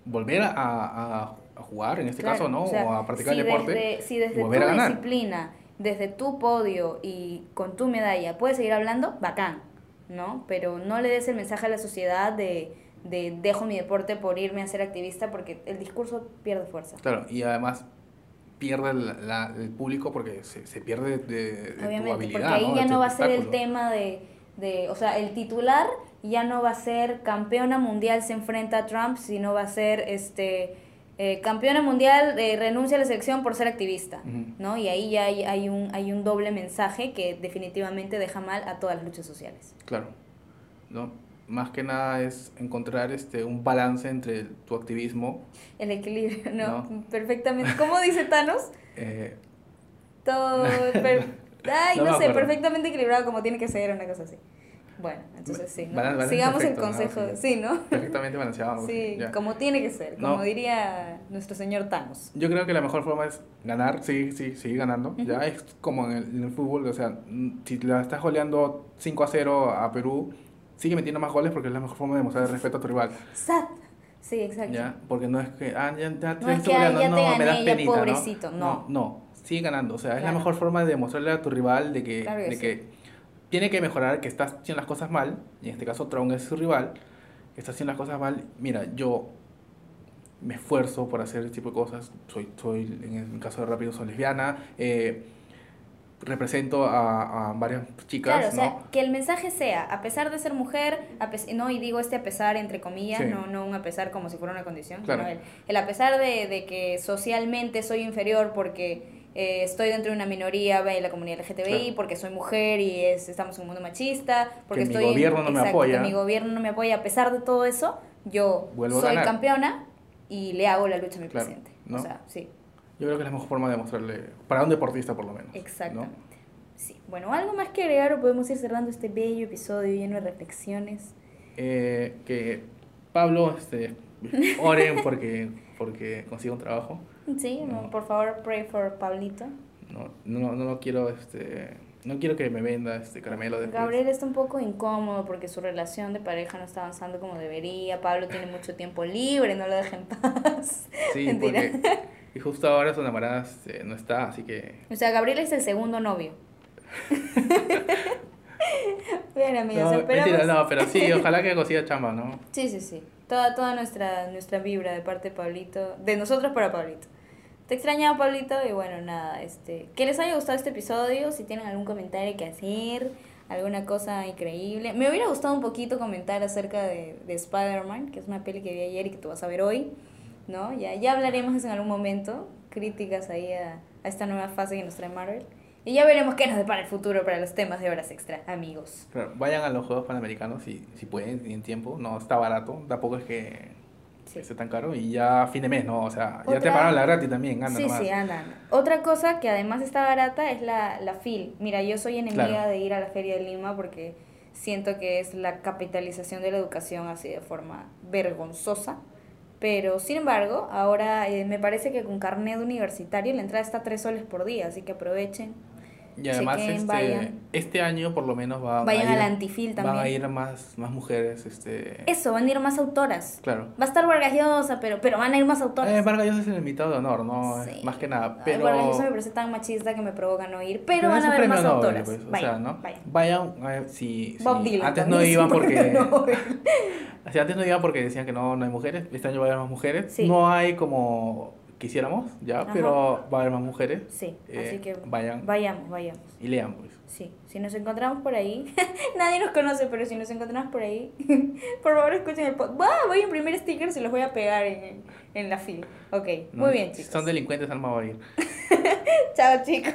volver a, a- a jugar, en este Claro, caso, ¿no? o, sea, o a practicar si el deporte. Desde, si desde y tu volver a ganar. disciplina, desde tu podio y con tu medalla puedes seguir hablando, bacán, ¿no? Pero no le des el mensaje a la sociedad de, de dejo mi deporte por irme a ser activista porque el discurso pierde fuerza. Claro, y además pierde el, la- el público porque se, se pierde de, de tu Obviamente, habilidad. porque ahí ¿no? ya tu no va a ser el tema de, de, o sea, el titular ya no va a ser campeona mundial se enfrenta a Trump, sino va a ser este eh, campeona mundial eh, renuncia a la selección por ser activista. ¿no? Y ahí ya hay, hay un hay un doble mensaje que definitivamente deja mal a todas las luchas sociales. Claro. ¿no? Más que nada es encontrar este un balance entre tu activismo. El equilibrio, ¿no? No. Perfectamente. ¿Cómo dice Thanos? eh, Todo per- Ay, No no, sé, perfectamente equilibrado como tiene que ser, una cosa así. Bueno, entonces sí, ¿no? Balance Sigamos el consejo, Sí. sí, ¿no? perfectamente balanceado. Sí, ya. como tiene que ser, como No. diría nuestro señor Thanos. Yo creo que la mejor forma es ganar, sí, sí, seguir ganando. Ya es como en el, en el fútbol, o sea, mm, si la estás goleando 5 a 0 a Perú, sigue metiendo más goles porque es la mejor forma de demostrar el respeto a tu rival. Sat. Sí, exacto. ¿ya? Porque no es que, ah, ya, ya No es que, goleando, ya te no, me das penita, ¿no? pobrecito, no. no. Sigue ganando. O sea, es la mejor forma de demostrarle a tu rival de que, Claro que de sí. que tiene que mejorar, que estás haciendo las cosas mal, y en este caso Tron es su rival, que está haciendo las cosas mal. Mira, yo me esfuerzo por hacer este tipo de cosas. Soy, soy en el caso de Rápido, soy lesbiana. eh, represento a, a varias chicas, Claro, o sea, ¿no? que el mensaje sea, a pesar de ser mujer, a no, y digo este a pesar entre comillas, Sí. no, no un a pesar como si fuera una condición, Claro. sino el, el a pesar de, de que socialmente soy inferior porque eh, estoy dentro de una minoría de la comunidad LGTBI Claro. porque soy mujer y es, estamos en un mundo machista, porque Que mi estoy en- gobierno no me exacto, apoya. que mi gobierno no me apoya. A pesar de todo eso, yo Vuelvo soy campeona y le hago la lucha a mi Claro, presidente. ¿no? O sea, sí, Yo creo que es la mejor forma de mostrarle, para un deportista por lo menos. ¿no? exactamente. Sí. Bueno, algo más que agregar o podemos ir cerrando este bello episodio lleno de reflexiones. Eh, que Pablo, este, oren porque, porque consiga un trabajo. Sí, No. por favor, pray for Pablito. No, no, no, no quiero, este, no quiero que me venda este caramelo de Gabriel está un poco incómodo porque su relación de pareja no está avanzando como debería. Pablo tiene mucho tiempo libre, no lo deja en paz. Sí, Mentira. porque y justo ahora su enamorada este, no está, así que O sea, Gabriel es el segundo novio. Bien, amigos, no, mentira, no, pero sí, ojalá que consiga chamba, ¿no? Sí, sí, sí. Toda, toda nuestra, nuestra vibra de parte de Pablito, de nosotros para Pablito. Te extrañaba, Pablito, y bueno, nada, este, que les haya gustado este episodio, si tienen algún comentario que hacer, alguna cosa increíble. Me hubiera gustado un poquito comentar acerca de, de Spider-Man, que es una peli que vi ayer y que tú vas a ver hoy, ¿no? Ya, ya hablaremos en algún momento, críticas ahí a, a esta nueva fase que nos trae Marvel. Y ya veremos qué nos depara el futuro para los temas de horas extra, amigos. Claro, vayan a los Juegos Panamericanos si, si pueden, tienen tiempo, no está barato, tampoco es que Sí. esté tan caro y ya a fin de mes, ¿no? O sea, ya te pagaron la gratis también, anda sí, nomás. sí, anda, anda. Otra cosa que además está barata es la, la FIL. Mira, yo soy enemiga Claro. de ir a la Feria de Lima porque siento que es la capitalización de la educación así de forma vergonzosa. Pero, sin embargo, ahora eh, me parece que con carnet universitario la entrada está a 3 soles por día, así que aprovechen. Y además Chequen, este, vayan. este año por lo menos va, Vayan va a ir, la Antifil van a también. ir más, más mujeres, este... Eso, van a ir más autoras. Claro. Va a estar Vargas Llosa, pero, pero van a ir más autoras. Eh, Vargas Llosa es el invitado de honor, ¿no? Sí. Más que nada, pero... Vargas Llosa me parece tan machista que me provoca no ir, pero, pero van a haber más Nobel, autoras. pues, o vayan, sea, ¿no? vayan. Vayan, si, Bob Dylan antes también no iban porque... o sea, antes no iban porque decían que no, no hay mujeres, este año va a haber más mujeres. No hay como quisiéramos, ya, Ajá. pero va a haber más mujeres. Sí, Eh, así que vayan. vayamos, vayamos. Y lean, pues. Sí, si nos encontramos por ahí, nadie nos conoce, pero si nos encontramos por ahí, por favor escuchen el podcast. Voy a imprimir stickers y los voy a pegar en, en la fila. Ok, ¿no? muy bien Si chicos. son delincuentes, Alma va a ir. Chao chicos.